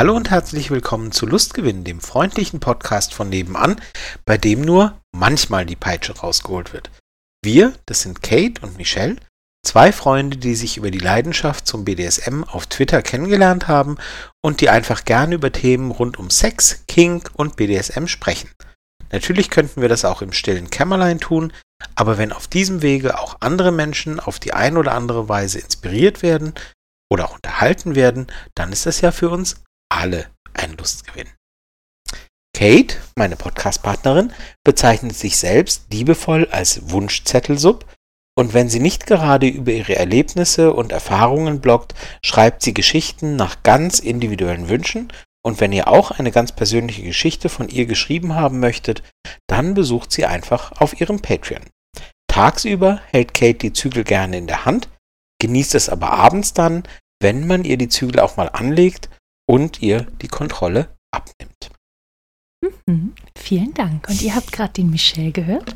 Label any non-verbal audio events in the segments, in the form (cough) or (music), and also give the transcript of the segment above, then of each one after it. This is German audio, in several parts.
Hallo und herzlich willkommen zu Lustgewinn, dem freundlichen Podcast von nebenan, bei dem nur manchmal die Peitsche rausgeholt wird. Wir, das sind Kate und Michelle, zwei Freunde, die sich über die Leidenschaft zum BDSM auf Twitter kennengelernt haben und die einfach gerne über Themen rund um Sex, Kink und BDSM sprechen. Natürlich könnten wir das auch im stillen Kämmerlein tun, aber wenn auf diesem Wege auch andere Menschen auf die ein oder andere Weise inspiriert werden oder auch unterhalten werden, dann ist das ja für uns alle ein Lustgewinn. Kate, meine Podcast-Partnerin, bezeichnet sich selbst liebevoll als Wunschzettelsub und wenn sie nicht gerade über ihre Erlebnisse und Erfahrungen bloggt, schreibt sie Geschichten nach ganz individuellen Wünschen und wenn ihr auch eine ganz persönliche Geschichte von ihr geschrieben haben möchtet, dann besucht sie einfach auf ihrem Patreon. Tagsüber hält Kate die Zügel gerne in der Hand, genießt es aber abends dann, wenn man ihr die Zügel auch mal anlegt und ihr die Kontrolle abnimmt. Mhm, vielen Dank. Und ihr habt gerade den Michel gehört.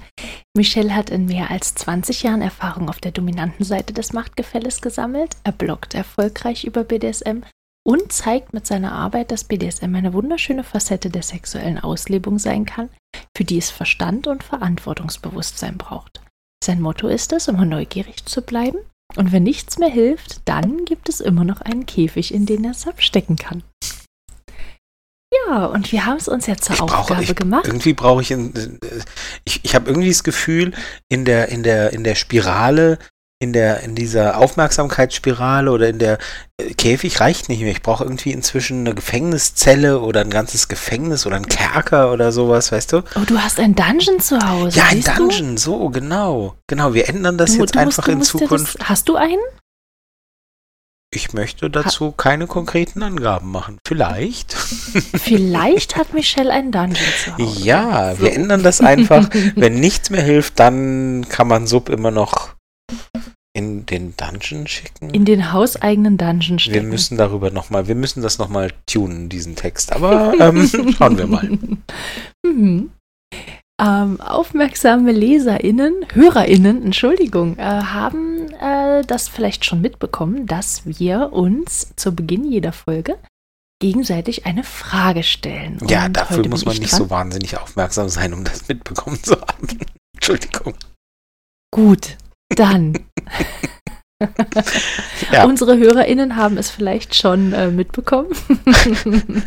Michel hat in mehr als 20 Jahren Erfahrung auf der dominanten Seite des Machtgefälles gesammelt. Er bloggt erfolgreich über BDSM und zeigt mit seiner Arbeit, dass BDSM eine wunderschöne Facette der sexuellen Auslebung sein kann, für die es Verstand und Verantwortungsbewusstsein braucht. Sein Motto ist es, immer neugierig zu bleiben und wenn nichts mehr hilft, dann gibt es immer noch einen Käfig, in den er es abstecken kann. Ja, und wir haben es uns ja zur Ich Aufgabe brauche, ich, gemacht. irgendwie brauche ich, in, äh, ich, ich habe irgendwie das Gefühl, in der, in der, in der Spirale, in der, in dieser Aufmerksamkeitsspirale oder in der äh, Käfig reicht nicht mehr. Ich brauche irgendwie inzwischen eine Gefängniszelle oder ein ganzes Gefängnis oder ein Kerker oder sowas, weißt du? Oh, du hast ein Dungeon zu Hause. Ja, ein siehst du? Dungeon, so, genau. Genau, wir ändern das Du- jetzt musst- einfach in musst dir Zukunft. Das, hast du einen? Ich möchte dazu keine konkreten Angaben machen. Vielleicht. (laughs) Vielleicht hat Michelle einen Dungeon zu Hause. Ja, wir ändern das einfach. (laughs) Wenn nichts mehr hilft, dann kann man Sub immer noch in den Dungeon schicken. In den hauseigenen Dungeon stecken. wir müssen darüber nochmal, wir müssen das nochmal tunen, diesen Text. Aber (laughs) ähm, schauen wir mal. (laughs) Mhm. Ähm, aufmerksame LeserInnen, HörerInnen, Entschuldigung, äh, haben äh, das vielleicht schon mitbekommen, dass wir uns zu Beginn jeder Folge gegenseitig eine Frage stellen. Ja, Und dafür heute muss man ich nicht dran. so wahnsinnig aufmerksam sein, um das mitbekommen zu haben. (laughs) Entschuldigung. Gut, dann. Ja. Unsere HörerInnen haben es vielleicht schon äh, mitbekommen. (laughs)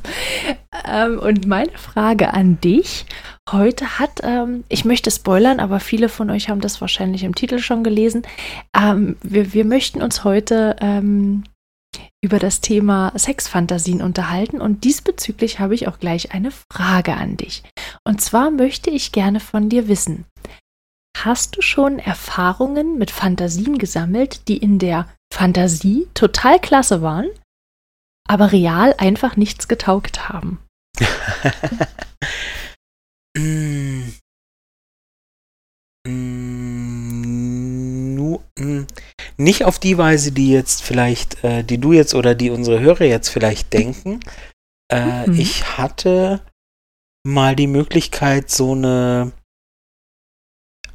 ähm, und meine Frage an dich heute hat, ähm, ich möchte spoilern, aber viele von euch haben das wahrscheinlich im Titel schon gelesen. Ähm, wir, wir möchten uns heute ähm, über das Thema Sexfantasien unterhalten und diesbezüglich habe ich auch gleich eine Frage an dich. Und zwar möchte ich gerne von dir wissen, Hast du schon Erfahrungen mit Fantasien gesammelt, die in der Fantasie total klasse waren, aber real einfach nichts getaugt haben? (laughs) Mm. Mm, nu- mm. Nicht auf die Weise, die jetzt vielleicht, äh, die du jetzt oder die unsere Hörer jetzt vielleicht denken. Äh, Mhm. Ich hatte mal die Möglichkeit, so eine,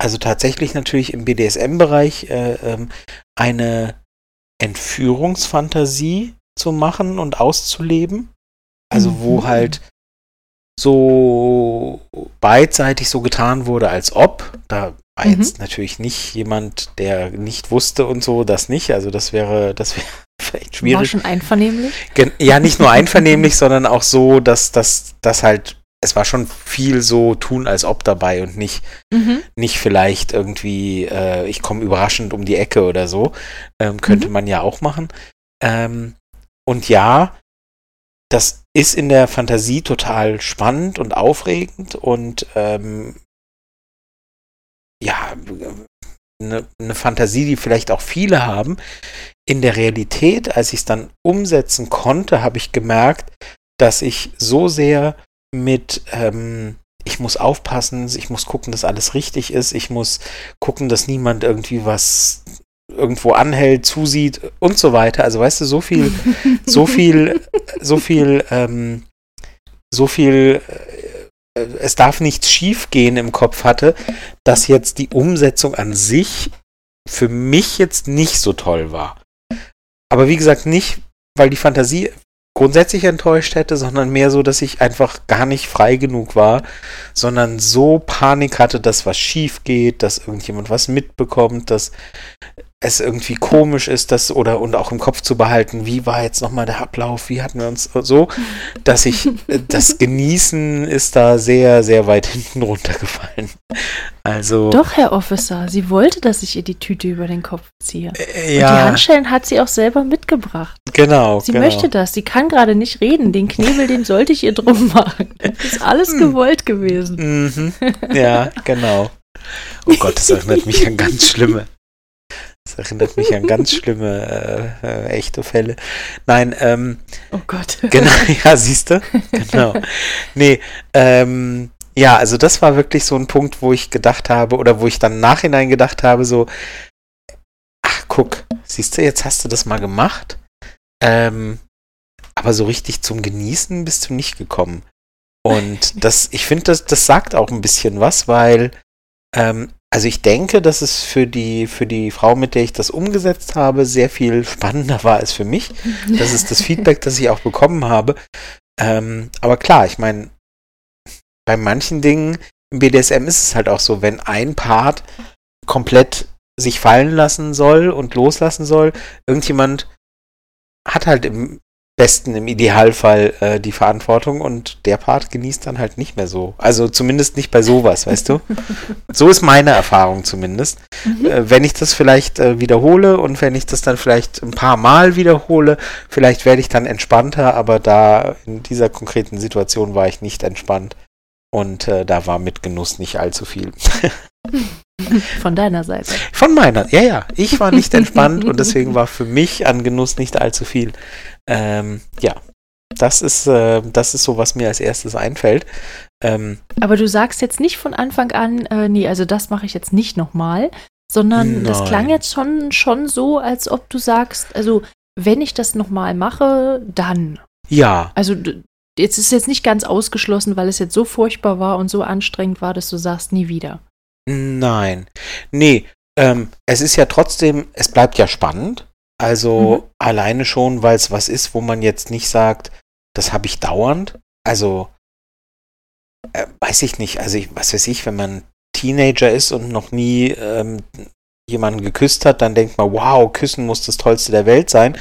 also tatsächlich natürlich im BDSM-Bereich, äh, ähm, eine Entführungsfantasie zu machen und auszuleben. Also wo Mhm. halt so beidseitig so getan wurde, als ob. Da war Mhm. jetzt natürlich nicht jemand, der nicht wusste und so, das nicht. Also das wäre, das wäre (laughs) vielleicht War schwierig. schon einvernehmlich? Ja, nicht nur (laughs) einvernehmlich, sondern auch so, dass das halt, es war schon viel so tun als ob dabei und nicht, Mhm. nicht vielleicht irgendwie, äh, ich komme überraschend um die Ecke oder so. Ähm, könnte Mhm. man ja auch machen. Ähm, und ja, das ist in der Fantasie total spannend und aufregend und ähm, ja, eine, eine Fantasie, die vielleicht auch viele haben. In der Realität, als ich es dann umsetzen konnte, habe ich gemerkt, dass ich so sehr mit, ähm, ich muss aufpassen, ich muss gucken, dass alles richtig ist, ich muss gucken, dass niemand irgendwie was irgendwo anhält, zusieht und so weiter. Also weißt du, so viel, so (laughs) viel, so viel, ähm, so viel, äh, es darf nichts schief gehen im Kopf hatte, dass jetzt die Umsetzung an sich für mich jetzt nicht so toll war. Aber wie gesagt, nicht, weil die Fantasie grundsätzlich enttäuscht hätte, sondern mehr so, dass ich einfach gar nicht frei genug war, sondern so Panik hatte, dass was schief geht, dass irgendjemand was mitbekommt, dass es irgendwie komisch ist, das oder und auch im Kopf zu behalten, wie war jetzt nochmal der Ablauf, wie hatten wir uns so, (laughs) dass ich das Genießen ist da sehr, sehr weit hinten runtergefallen. Also. Doch, Herr Officer, sie wollte, dass ich ihr die Tüte über den Kopf ziehe. Äh, ja, Und die Handschellen hat sie auch selber mitgebracht. genau. Sie genau. möchte das. Sie kann gerade nicht reden. Den Knebel, den sollte ich ihr drum (laughs) machen. Das ist alles Hm. gewollt gewesen. Mhm. (laughs) Ja, genau. Oh Gott, das erinnert mich an ganz schlimme. Das erinnert mich an ganz (laughs) schlimme äh, äh, echte Fälle. Nein, ähm, Oh Gott. genau, (laughs) ja, siehst du? Genau. Nee, ähm, ja, also das war wirklich so ein Punkt, wo ich gedacht habe, oder wo ich dann nachhinein gedacht habe, so, ach guck, siehst du, jetzt hast du das mal gemacht. Ähm, aber so richtig zum Genießen bist du nicht gekommen. Und (laughs) das, ich finde, das, das sagt auch ein bisschen was, weil, ähm, also ich denke, dass es für die, für die Frau, mit der ich das umgesetzt habe, sehr viel spannender war als für mich. Das ist das Feedback, das ich auch bekommen habe. Ähm, aber klar, ich meine, bei manchen Dingen im BDSM ist es halt auch so, wenn ein Part komplett sich fallen lassen soll und loslassen soll, irgendjemand hat halt im besten, im Idealfall äh, die Verantwortung und der Part genießt dann halt nicht mehr so. Also zumindest nicht bei sowas, weißt du? (laughs) So ist meine Erfahrung zumindest. Mhm. Äh, wenn ich das vielleicht äh, wiederhole und wenn ich das dann vielleicht ein paar Mal wiederhole, vielleicht werde ich dann entspannter, aber da in dieser konkreten Situation war ich nicht entspannt und äh, da war mit Genuss nicht allzu viel. (laughs) (laughs) Von deiner Seite. Von meiner, ja, ja, ich war nicht entspannt und deswegen war für mich an Genuss nicht allzu viel. Ähm, ja, das ist, äh, das ist so, was mir als erstes einfällt. Ähm, Aber du sagst jetzt nicht von Anfang an, äh, nee, also das mache ich jetzt nicht nochmal, sondern das Nein. klang jetzt schon, schon so, als ob du sagst, also wenn ich das nochmal mache, dann. ja, Also jetzt ist jetzt nicht ganz ausgeschlossen, weil es jetzt so furchtbar war und so anstrengend war, dass du sagst, nie wieder. Nein. Nee, ähm, es ist ja trotzdem, es bleibt ja spannend. Also alleine schon, weil es was ist, wo man jetzt nicht sagt, das habe ich dauernd. Also, äh, weiß ich nicht. Also, ich, was weiß ich, wenn man Teenager ist und noch nie ähm, jemanden geküsst hat, dann denkt man, wow, küssen muss das Tollste der Welt sein.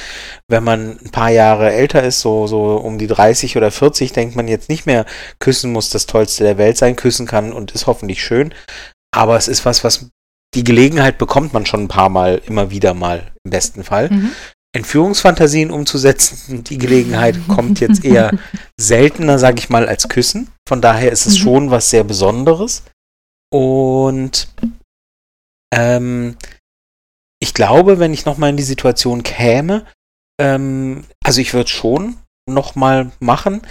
Wenn man ein paar Jahre älter ist, so, so um die 30 oder 40, denkt man jetzt nicht mehr, küssen muss das Tollste der Welt sein. Küssen kann und ist hoffentlich schön. Aber es ist was, was die Gelegenheit bekommt man schon ein paar Mal, immer wieder mal im besten Fall. Mhm. Entführungsfantasien umzusetzen, die Gelegenheit (laughs) kommt jetzt eher seltener, sage ich mal, als Küssen. Von daher ist es Mhm. schon was sehr Besonderes. Und ähm, ich glaube, wenn ich nochmal in die Situation käme, ähm, also ich würde schon nochmal machen,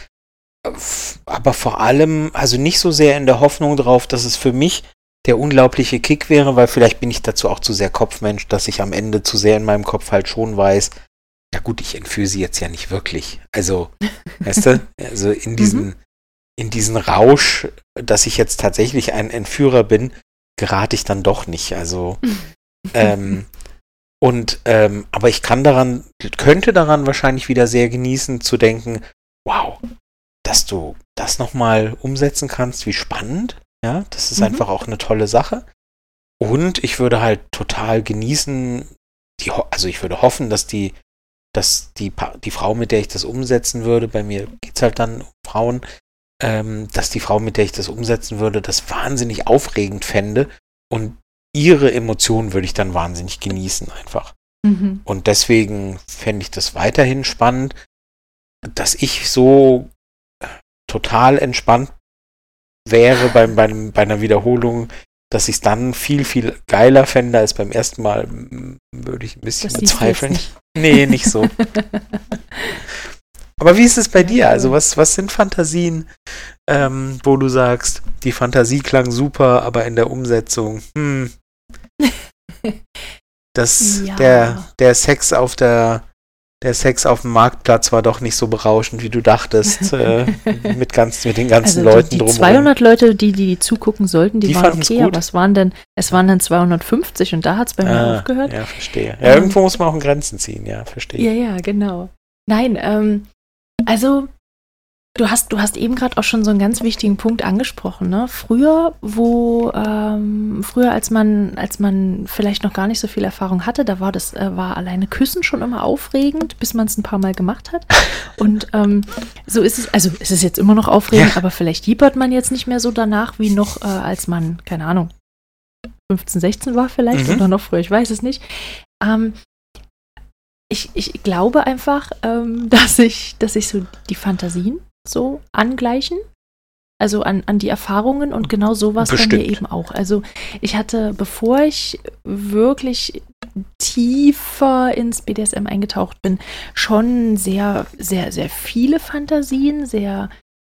f- aber vor allem, also nicht so sehr in der Hoffnung drauf, dass es für mich der unglaubliche Kick wäre, weil vielleicht bin ich dazu auch zu sehr Kopfmensch, dass ich am Ende zu sehr in meinem Kopf halt schon weiß, ja gut, ich entführe sie jetzt ja nicht wirklich. Also, (laughs) weißt du, also in diesen, in diesen Rausch, dass ich jetzt tatsächlich ein Entführer bin, gerate ich dann doch nicht. Also, (laughs) ähm, und, ähm, aber ich kann daran, könnte daran wahrscheinlich wieder sehr genießen, zu denken, wow, dass du das nochmal umsetzen kannst, wie spannend. Ja, das ist Mhm. einfach auch eine tolle Sache. Und ich würde halt total genießen, die, also ich würde hoffen, dass die, dass die, die Frau, mit der ich das umsetzen würde, bei mir geht's halt dann um Frauen, ähm, dass die Frau, mit der ich das umsetzen würde, das wahnsinnig aufregend fände und ihre Emotionen würde ich dann wahnsinnig genießen einfach. Mhm. Und deswegen fände ich das weiterhin spannend, dass ich so total entspannt wäre beim, beim, bei einer Wiederholung, dass ich es dann viel, viel geiler fände als beim ersten Mal, würde ich ein bisschen Das bezweifeln. jetzt (laughs) Nee, nicht so. (laughs) Aber wie ist es bei dir? Also, was, was sind Fantasien, ähm, wo du sagst, die Fantasie klang super, aber in der Umsetzung, hm, (laughs) das, Ja. der, der Sex auf der, der Sex auf dem Marktplatz war doch nicht so berauschend, wie du dachtest, (laughs) äh, mit, ganz, mit den ganzen Also Leuten die, die drumherum. 200 Leute, die, die zugucken sollten, die, Die waren okay, gut? aber es waren dann, es waren dann 250 und da hat es bei mir Ah, aufgehört. Ja, verstehe. Ja, Ähm, irgendwo muss man auch in Grenzen ziehen, ja, verstehe. Ja, ja, genau. Nein, ähm, Also, du hast, du hast eben gerade auch schon so einen ganz wichtigen Punkt angesprochen. Ne? Früher, wo, ähm, früher, als man, als man vielleicht noch gar nicht so viel Erfahrung hatte, da war das, äh, war alleine Küssen schon immer aufregend, bis man es ein paar Mal gemacht hat. (laughs) Und ähm, so ist es, also es ist jetzt immer noch aufregend, ja. aber vielleicht jiepert man jetzt nicht mehr so danach, wie noch, äh, als man, keine Ahnung, 15, 16 war vielleicht mhm. oder noch früher, ich weiß es nicht. Ähm, ich, ich glaube einfach, ähm, (laughs) dass ich, dass ich so die Fantasien so angleichen. Also an, an die Erfahrungen und genau sowas bei mir eben auch. Also ich hatte, bevor ich wirklich tiefer ins BDSM eingetaucht bin, schon sehr, sehr, sehr viele Fantasien, sehr,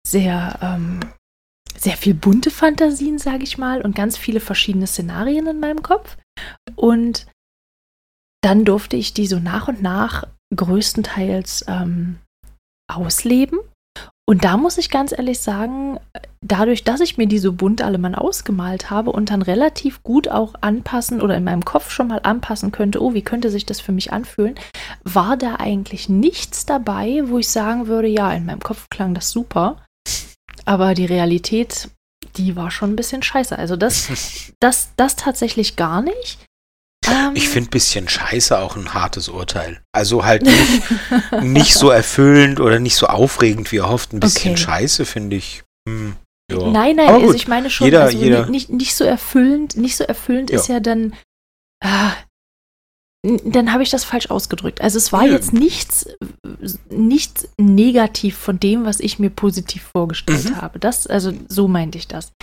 sehr, ähm, sehr viel bunte Fantasien, sage ich mal, und ganz viele verschiedene Szenarien in meinem Kopf. Und dann durfte ich die so nach und nach größtenteils ähm, ausleben. Und da muss ich ganz ehrlich sagen, dadurch, dass ich mir die so bunt alle mal ausgemalt habe und dann relativ gut auch anpassen oder in meinem Kopf schon mal anpassen könnte, oh, wie könnte sich das für mich anfühlen, war da eigentlich nichts dabei, wo ich sagen würde, ja, in meinem Kopf klang das super. Aber die Realität, die war schon ein bisschen scheiße. Also das, (laughs) das, das tatsächlich gar nicht. Ähm, ich finde ein bisschen scheiße auch ein hartes Urteil. Also halt nicht, (laughs) nicht so erfüllend oder nicht so aufregend wie erhofft. Ein bisschen okay. scheiße finde ich. Hm, ja. Nein, nein, also ich meine schon, jeder, also jeder. Nicht, nicht so erfüllend, nicht so erfüllend ja. ist ja dann, ah, dann habe ich das falsch ausgedrückt. Also es war ja. jetzt nichts, nichts negativ von dem, was ich mir positiv vorgestellt mhm. habe. Das, also so meinte ich das.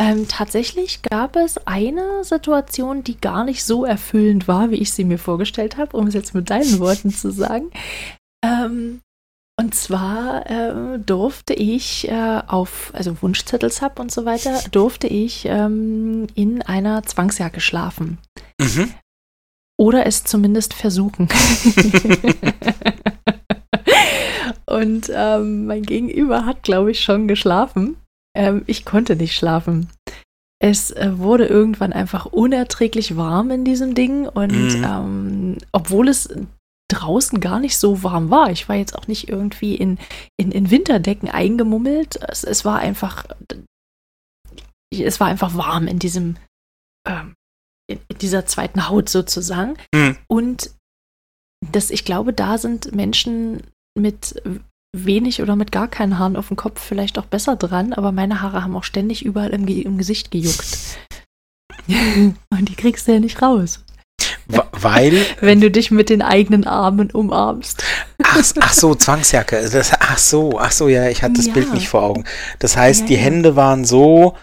Ähm, tatsächlich gab es eine Situation, die gar nicht so erfüllend war, wie ich sie mir vorgestellt habe, um es jetzt mit deinen (laughs) Worten zu sagen. Ähm, und zwar äh, durfte ich äh, auf, also Wunschzettelsab und so weiter, durfte ich ähm, in einer Zwangsjacke schlafen. Mhm. Oder es zumindest versuchen. (laughs) und ähm, mein Gegenüber hat, glaube ich, schon geschlafen. Ähm, ich konnte nicht schlafen. Es äh, wurde irgendwann einfach unerträglich warm in diesem Ding und mhm. ähm, obwohl es draußen gar nicht so warm war, ich war jetzt auch nicht irgendwie in, in, in Winterdecken eingemummelt, es, es war einfach, es war einfach warm in diesem ähm, in dieser zweiten Haut sozusagen. Mhm. Und das, ich glaube, da sind Menschen mit wenig oder mit gar keinen Haaren auf dem Kopf vielleicht auch besser dran, aber meine Haare haben auch ständig überall im, im Gesicht gejuckt. (laughs) Und die kriegst du ja nicht raus. Weil. Wenn du dich mit den eigenen Armen umarmst. Ach, ach so, Zwangsjacke. Das, ach so, ach so, ja, ich hatte das ja. Bild nicht vor Augen. Das heißt, ja, die. Hände waren so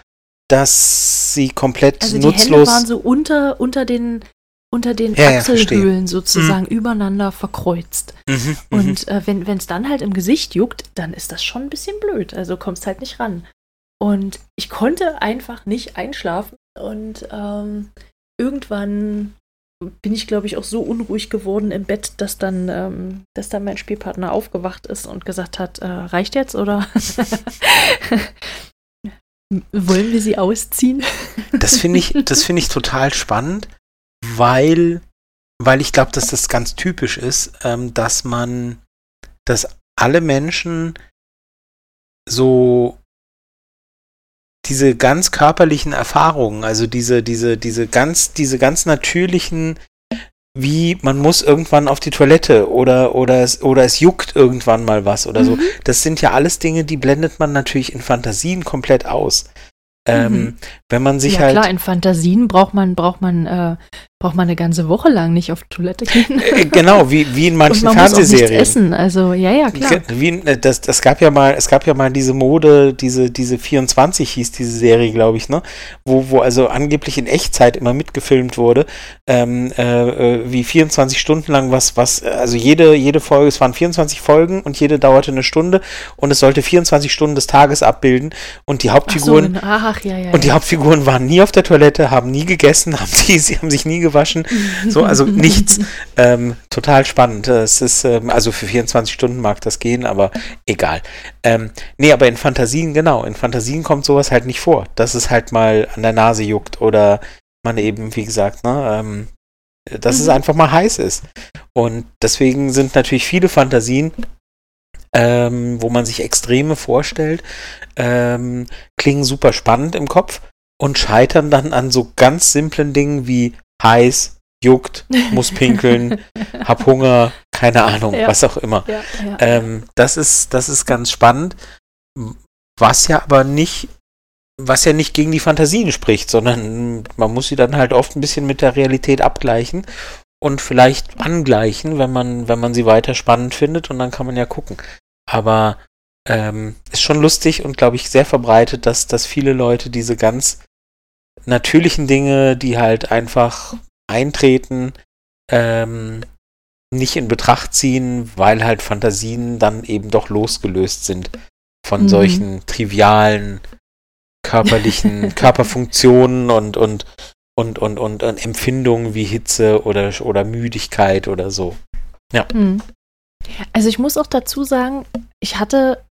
dass sie komplett also die nutzlos. Hände waren so unter, unter den, unter den ja, Achselhöhlen ja, sozusagen mhm. übereinander verkreuzt. Mhm, mhm. und äh, wenn es dann halt im Gesicht juckt, dann ist das schon ein bisschen blöd. Also kommst halt nicht ran. Und ich konnte einfach nicht einschlafen. Und ähm, irgendwann bin ich, glaube ich, auch so unruhig geworden im Bett, dass dann, ähm, dass dann mein Spielpartner aufgewacht ist und gesagt hat, äh, reicht jetzt oder (laughs) Wollen wir sie ausziehen? Das finde ich, das finde ich total spannend, weil, weil ich glaube, dass das ganz typisch ist, ähm, dass man, dass alle Menschen so diese ganz körperlichen Erfahrungen, also diese, diese, diese ganz, diese ganz natürlichen wie man muss irgendwann auf die Toilette oder, oder, es, oder es juckt irgendwann mal was oder mhm. so. Das sind ja alles Dinge, die blendet man natürlich in Fantasien komplett aus. Ähm, mhm. Wenn man sich ja, halt. Klar, in Fantasien braucht man, braucht man, äh, braucht man eine ganze Woche lang nicht auf Toilette gehen. Äh, genau, wie, wie in manchen Und man Fernsehserien. Muss auch essen, also ja, ja, klar. Wie, äh, das, das gab ja mal, es gab ja mal diese Mode, diese, diese 24 hieß diese Serie, glaube ich, ne? Wo, wo also angeblich in Echtzeit immer mitgefilmt wurde, ähm, äh, äh wie 24 Stunden lang was, was, also jede, jede Folge, es waren 24 Folgen und jede dauerte eine Stunde und es sollte 24 Stunden des Tages abbilden und die Hauptfiguren. Ach so, ach, ja, ja, und die Hauptfiguren waren nie auf der Toilette, haben nie gegessen, (laughs) haben, die, sie haben sich nie gewaschen. (laughs) So, also nichts. Ähm, total spannend. Es ist, ähm, also für 24 Stunden mag das gehen, aber egal. Ähm, nee, aber in Fantasien, genau, in Fantasien kommt sowas halt nicht vor, dass es halt mal an der Nase juckt oder man eben, wie gesagt, ne, ähm, dass mhm. es einfach mal heiß ist. Und deswegen sind natürlich viele Fantasien ähm, wo man sich Extreme vorstellt, ähm, klingen super spannend im Kopf und scheitern dann an so ganz simplen Dingen wie heiß, juckt, (laughs) muss pinkeln, hab Hunger, keine Ahnung, ja. was auch immer. Ja, ja. Ähm, das ist, das ist ganz spannend, was ja aber nicht, was ja nicht gegen die Fantasien spricht, sondern man muss sie dann halt oft ein bisschen mit der Realität abgleichen und vielleicht angleichen, wenn man, wenn man sie weiter spannend findet und dann kann man ja gucken. Aber ähm, ist schon lustig und glaube ich sehr verbreitet, dass, dass viele Leute diese ganz natürlichen Dinge, die halt einfach eintreten, ähm, nicht in Betracht ziehen, weil halt Fantasien dann eben doch losgelöst sind von mhm. solchen trivialen körperlichen (laughs) Körperfunktionen und, und, und, und, und, und Empfindungen wie Hitze oder, oder Müdigkeit oder so. Ja. Mhm. Also ich muss auch dazu sagen, ich hatte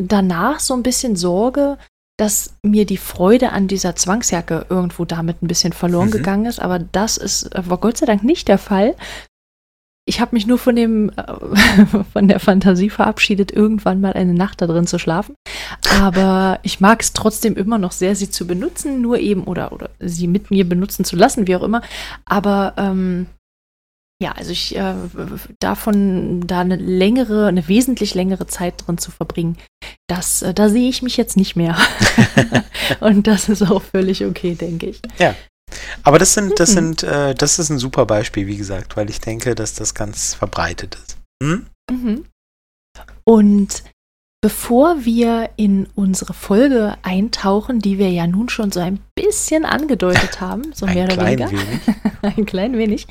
danach so ein bisschen Sorge, dass mir die Freude an dieser Zwangsjacke irgendwo damit ein bisschen verloren mhm. gegangen ist, aber das ist, war Gott sei Dank nicht der Fall. Ich habe mich nur von dem, äh, (laughs) von der Fantasie verabschiedet, irgendwann mal eine Nacht da drin zu schlafen. Aber ich mag es trotzdem immer noch sehr, sie zu benutzen, nur eben oder, oder sie mit mir benutzen zu lassen, wie auch immer. Aber ähm, ja, also ich äh, davon da eine längere, eine wesentlich längere Zeit drin zu verbringen, das, äh, da sehe ich mich jetzt nicht mehr. (laughs) (laughs) Und das ist auch völlig okay, denke ich. Ja. Aber das sind, das mhm. sind, äh, das ist ein super Beispiel, wie gesagt, weil ich denke, dass das ganz verbreitet ist. Hm? Mhm. Und Bevor wir in unsere Folge eintauchen, die wir ja nun schon so ein bisschen angedeutet (laughs) haben, so mehr oder weniger, (laughs) ein klein wenig,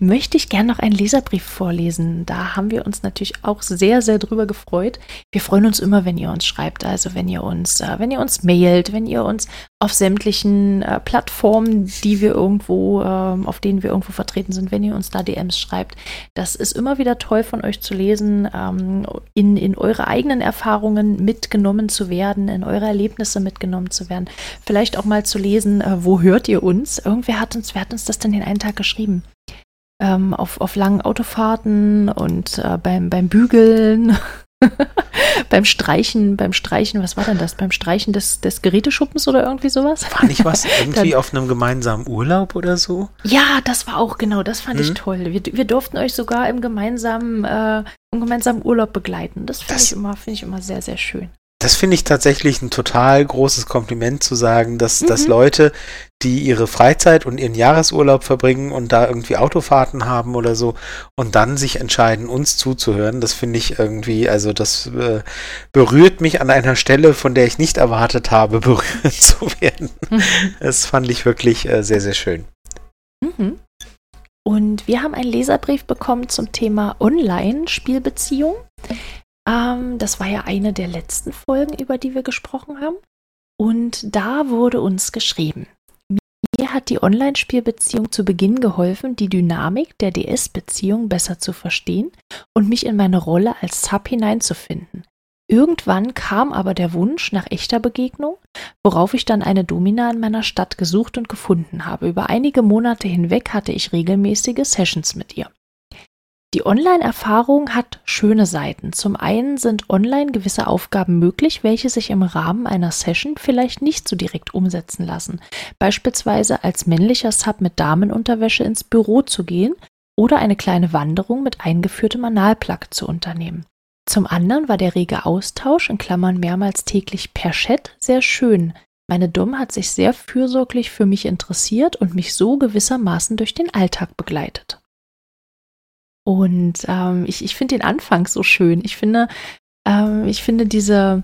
möchte ich gerne noch einen Leserbrief vorlesen. Da haben wir uns natürlich auch sehr, sehr drüber gefreut. Wir freuen uns immer, wenn ihr uns schreibt, also wenn ihr uns, äh, wenn ihr uns mailt, wenn ihr uns auf sämtlichen äh, Plattformen, die wir irgendwo, äh, auf denen wir irgendwo vertreten sind, wenn ihr uns da DMs schreibt. Das ist immer wieder toll von euch zu lesen, ähm, in, in eure eigenen Erfahrungen mitgenommen zu werden, in eure Erlebnisse mitgenommen zu werden. Vielleicht auch mal zu lesen, äh, wo hört ihr uns? Irgendwer hat uns, wer hat uns das denn den einen Tag geschrieben? Ähm, auf, auf langen Autofahrten und äh, beim, beim Bügeln (laughs) beim Streichen, beim Streichen, was war denn das? Beim Streichen des, des Geräteschuppens oder irgendwie sowas? War nicht was (laughs) irgendwie Dann, auf einem gemeinsamen Urlaub oder so? Ja, das war auch genau, das fand hm. ich mhm. toll. Wir, wir durften euch sogar im gemeinsamen, äh, im gemeinsamen Urlaub begleiten. Das finde ich immer, finde ich immer sehr, sehr schön das finde ich tatsächlich ein total großes Kompliment zu sagen, dass, mhm. dass Leute, die ihre Freizeit und ihren Jahresurlaub verbringen und da irgendwie Autofahrten haben oder so und dann sich entscheiden, uns zuzuhören, das finde ich irgendwie, also das äh, berührt mich an einer Stelle, von der ich nicht erwartet habe, (laughs) berührt zu werden. Mhm. (laughs) Das fand ich wirklich äh, sehr, sehr schön. Mhm. Und wir haben einen Leserbrief bekommen zum Thema Online-Spielbeziehung. Ähm, das war ja eine der letzten Folgen, über die wir gesprochen haben. Und da wurde uns geschrieben, mir hat die Online-Spielbeziehung zu Beginn geholfen, die Dynamik der DS-Beziehung besser zu verstehen und mich in meine Rolle als Sub hineinzufinden. Irgendwann kam aber der Wunsch nach echter Begegnung, worauf ich dann eine Domina in meiner Stadt gesucht und gefunden habe. Über einige Monate hinweg hatte ich regelmäßige Sessions mit ihr. Die Online-Erfahrung hat schöne Seiten. Zum einen sind online gewisse Aufgaben möglich, welche sich im Rahmen einer Session vielleicht nicht so direkt umsetzen lassen. Beispielsweise als männlicher Sub mit Damenunterwäsche ins Büro zu gehen oder eine kleine Wanderung mit eingeführtem Analplug zu unternehmen. Zum anderen war der rege Austausch in Klammern mehrmals täglich per Chat sehr schön. Meine Dom hat sich sehr fürsorglich für mich interessiert und mich so gewissermaßen durch den Alltag begleitet. Und ähm, ich, ich finde den Anfang so schön. Ich finde, ähm, ich finde diese,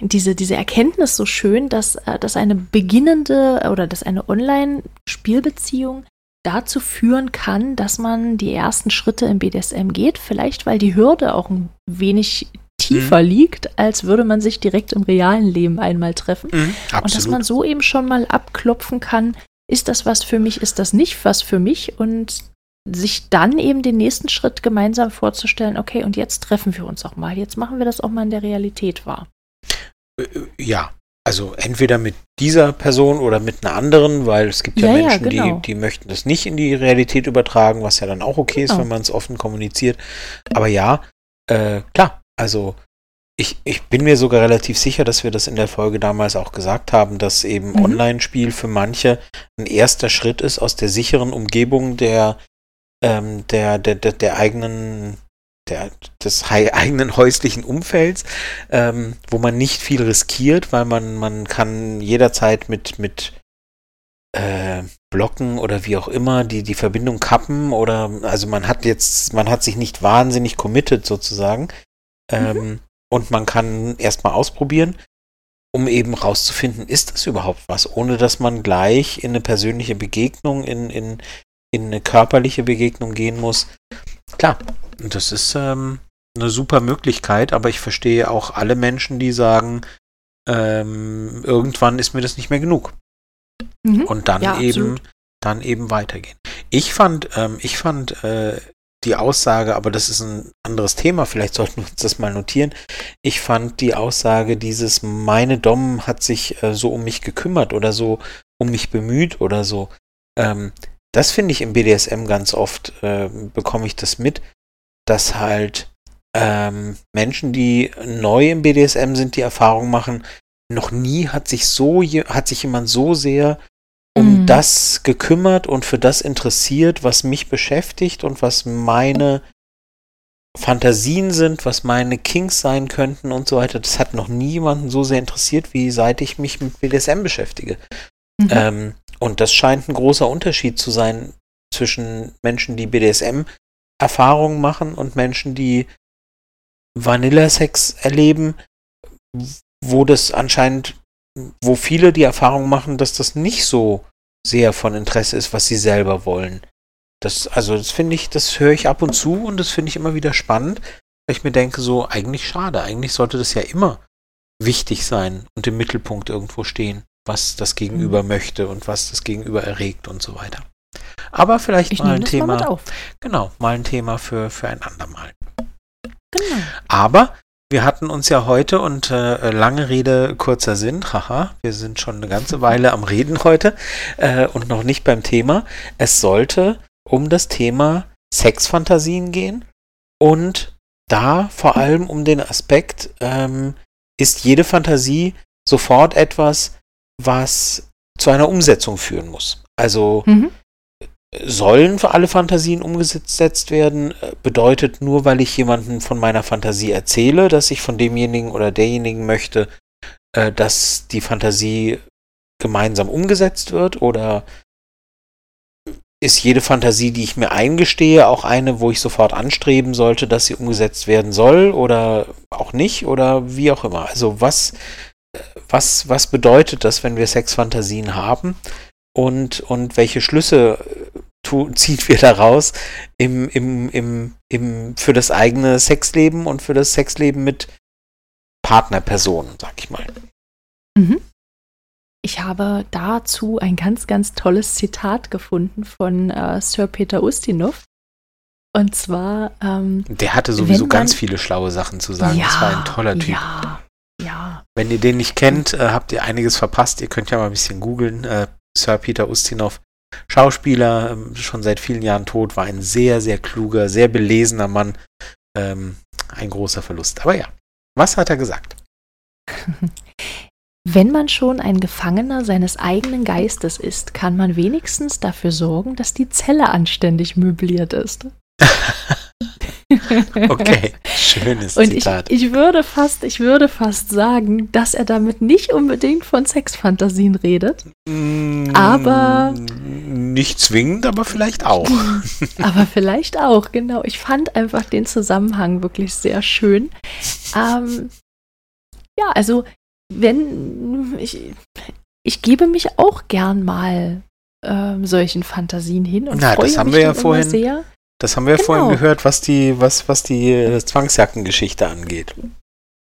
diese, diese Erkenntnis so schön, dass, äh, dass eine beginnende oder dass eine Online-Spielbeziehung dazu führen kann, dass man die ersten Schritte im BDSM geht. Vielleicht, weil die Hürde auch ein wenig tiefer mhm. liegt, als würde man sich direkt im realen Leben einmal treffen. Mhm, und dass man so eben schon mal abklopfen kann, ist das was für mich, ist das nicht was für mich und sich dann eben den nächsten Schritt gemeinsam vorzustellen, okay, und jetzt treffen wir uns auch mal, jetzt machen wir das auch mal in der Realität wahr. Äh, äh, ja, also entweder mit dieser Person oder mit einer anderen, weil es gibt ja, ja Menschen, ja, genau. die, die möchten das nicht in die Realität übertragen, was ja dann auch okay genau. ist, wenn man es offen kommuniziert. Aber ja, äh, klar, Also ich, ich bin mir sogar relativ sicher, dass wir das in der Folge damals auch gesagt haben, dass eben Mhm. Online-Spiel für manche ein erster Schritt ist aus der sicheren Umgebung der, ähm, der, der, der, der eigenen, der, des (laughs) eigenen häuslichen Umfelds, ähm, wo man nicht viel riskiert, weil man, man kann jederzeit mit, mit äh, Blocken oder wie auch immer die, die Verbindung kappen oder also man hat jetzt, man hat sich nicht wahnsinnig committed sozusagen. Ähm, und man kann erstmal ausprobieren, um eben rauszufinden, ist das überhaupt was, ohne dass man gleich in eine persönliche Begegnung, in, in, in eine körperliche Begegnung gehen muss. Klar, das ist ähm, eine super Möglichkeit, aber ich verstehe auch alle Menschen, die sagen, ähm, irgendwann ist mir das nicht mehr genug. Mhm. Und dann Ja, eben, absolut. dann eben weitergehen. Ich fand, ähm, ich fand äh, die Aussage, aber das ist ein anderes Thema, vielleicht sollten wir uns das mal notieren. Ich fand die Aussage, dieses meine Dom hat sich äh, so um mich gekümmert oder so um mich bemüht oder so. Ähm, das finde ich im BDSM ganz oft, äh, bekomme ich das mit, dass halt ähm, Menschen, die neu im BDSM sind, die Erfahrung machen, noch nie hat sich so hat sich jemand so sehr um Mhm. das gekümmert und für das interessiert, was mich beschäftigt und was meine Fantasien sind, was meine Kings sein könnten und so weiter. Das hat noch nie jemanden so sehr interessiert, wie seit ich mich mit BDSM beschäftige. Mhm. Ähm, und das scheint ein großer Unterschied zu sein zwischen Menschen, die BDSM-Erfahrungen machen und Menschen, die Vanilla-Sex erleben, wo das anscheinend, wo viele die Erfahrung machen, dass das nicht so sehr von Interesse ist, was sie selber wollen. Das, also, das finde ich, das höre ich ab und zu und das finde ich immer wieder spannend, weil ich mir denke, so, eigentlich schade, eigentlich sollte das ja immer wichtig sein und im Mittelpunkt irgendwo stehen, was das Gegenüber möchte und was das Gegenüber erregt und so weiter. Aber vielleicht ich mal ein das Thema, mal genau, mal ein Thema für, für ein andermal. Genau. Aber wir hatten uns ja heute und äh, lange Rede, kurzer Sinn, haha, wir sind schon eine ganze Weile am Reden heute äh, und noch nicht beim Thema. Es sollte um das Thema Sexfantasien gehen und da vor allem um den Aspekt, ähm, ist jede Fantasie sofort etwas, was zu einer Umsetzung führen muss. Also Mhm. sollen für alle Fantasien umgesetzt werden, äh, bedeutet nur, weil ich jemanden von meiner Fantasie erzähle, dass ich von demjenigen oder derjenigen möchte, äh, dass die Fantasie gemeinsam umgesetzt wird oder ist jede Fantasie, die ich mir eingestehe, auch eine, wo ich sofort anstreben sollte, dass sie umgesetzt werden soll oder auch nicht oder wie auch immer. Also was, was, was bedeutet das, wenn wir Sexfantasien haben und, und welche Schlüsse äh, tu, ziehen wir daraus im, im, im, im, für das eigene Sexleben und für das Sexleben mit Partnerpersonen, sag ich mal. Mhm. Ich habe dazu ein ganz, ganz tolles Zitat gefunden von äh, Sir Peter Ustinov. Und zwar, ähm, Der hatte sowieso ganz viele schlaue Sachen zu sagen. das war ein toller Typ. Ja, ja. Wenn ihr den nicht kennt, äh, habt ihr einiges verpasst. Ihr könnt ja mal ein bisschen googeln. Äh, Sir Peter Ustinov, Schauspieler, ähm, schon seit vielen Jahren tot, war ein sehr, sehr kluger, sehr belesener Mann. Ähm, ein großer Verlust. Aber ja, was hat er gesagt? (laughs) Wenn man schon ein Gefangener seines eigenen Geistes ist, kann man wenigstens dafür sorgen, dass die Zelle anständig möbliert ist. (laughs) (laughs) Okay, schönes Und ich, Zitat. ich würde fast, ich würde fast sagen, dass er damit nicht unbedingt von Sexfantasien redet, Mm, aber- Nicht zwingend, aber vielleicht auch. (laughs) aber vielleicht auch, genau. Ich fand einfach den Zusammenhang wirklich sehr schön. Ähm, ja, also wenn ich, ich gebe mich auch gern mal ähm, solchen Fantasien hin und Na, freue das haben mich wir ja vorhin- sehr. Das haben wir ja Genau. vorhin gehört, was die, was, was die äh, Zwangsjackengeschichte angeht.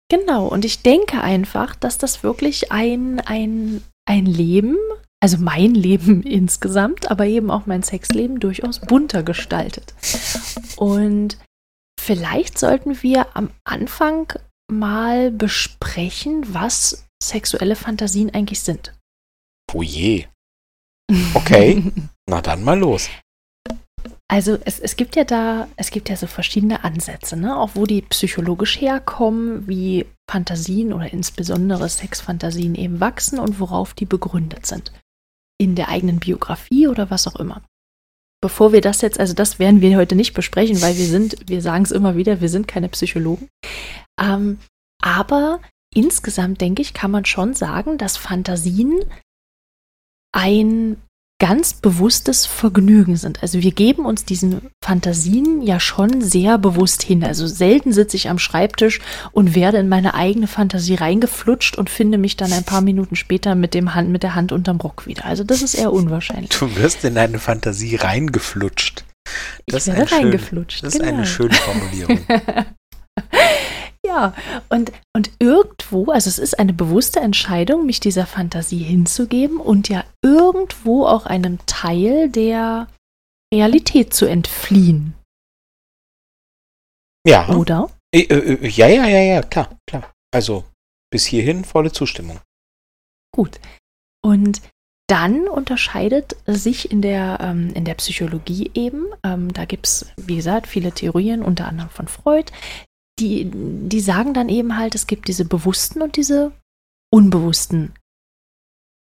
Genau, und ich denke einfach, dass das wirklich ein, ein, ein Leben, also mein Leben (laughs) insgesamt, aber eben auch mein Sexleben durchaus bunter gestaltet. Und vielleicht sollten wir am Anfang mal besprechen, was sexuelle Fantasien eigentlich sind. Oh je. Okay. (laughs) Na dann mal los. Also es, es gibt ja da, es gibt ja so verschiedene Ansätze, ne? auch wo die psychologisch herkommen, wie Fantasien oder insbesondere Sexfantasien eben wachsen und worauf die begründet sind. In der eigenen Biografie oder was auch immer. Bevor wir das jetzt, also das werden wir heute nicht besprechen, weil wir sind, wir sagen es immer wieder, wir sind keine Psychologen. Ähm, aber insgesamt, denke ich, kann man schon sagen, dass Fantasien ein ganz bewusstes Vergnügen sind. Also wir geben uns diesen Fantasien ja schon sehr bewusst hin. Also selten sitze ich am Schreibtisch und werde in meine eigene Fantasie reingeflutscht und finde mich dann ein paar Minuten später mit, dem Hand, mit der Hand unterm Rock wieder. Also das ist eher unwahrscheinlich. Du wirst in deine Fantasie reingeflutscht. Das ich werde reingeflutscht. Schön, das genau. ist eine schöne Formulierung. (laughs) Ja, und, und irgendwo, also es ist eine bewusste Entscheidung, mich dieser Fantasie hinzugeben und ja irgendwo auch einem Teil der Realität zu entfliehen. Ja. Oder? Äh, äh, ja, ja, ja, ja, klar, klar. Also bis hierhin volle Zustimmung. Gut. Und dann unterscheidet sich in der, ähm, in der Psychologie eben, ähm, da gibt es, wie gesagt, viele Theorien, unter anderem von Freud, die, die sagen dann eben halt, es gibt diese bewussten und diese unbewussten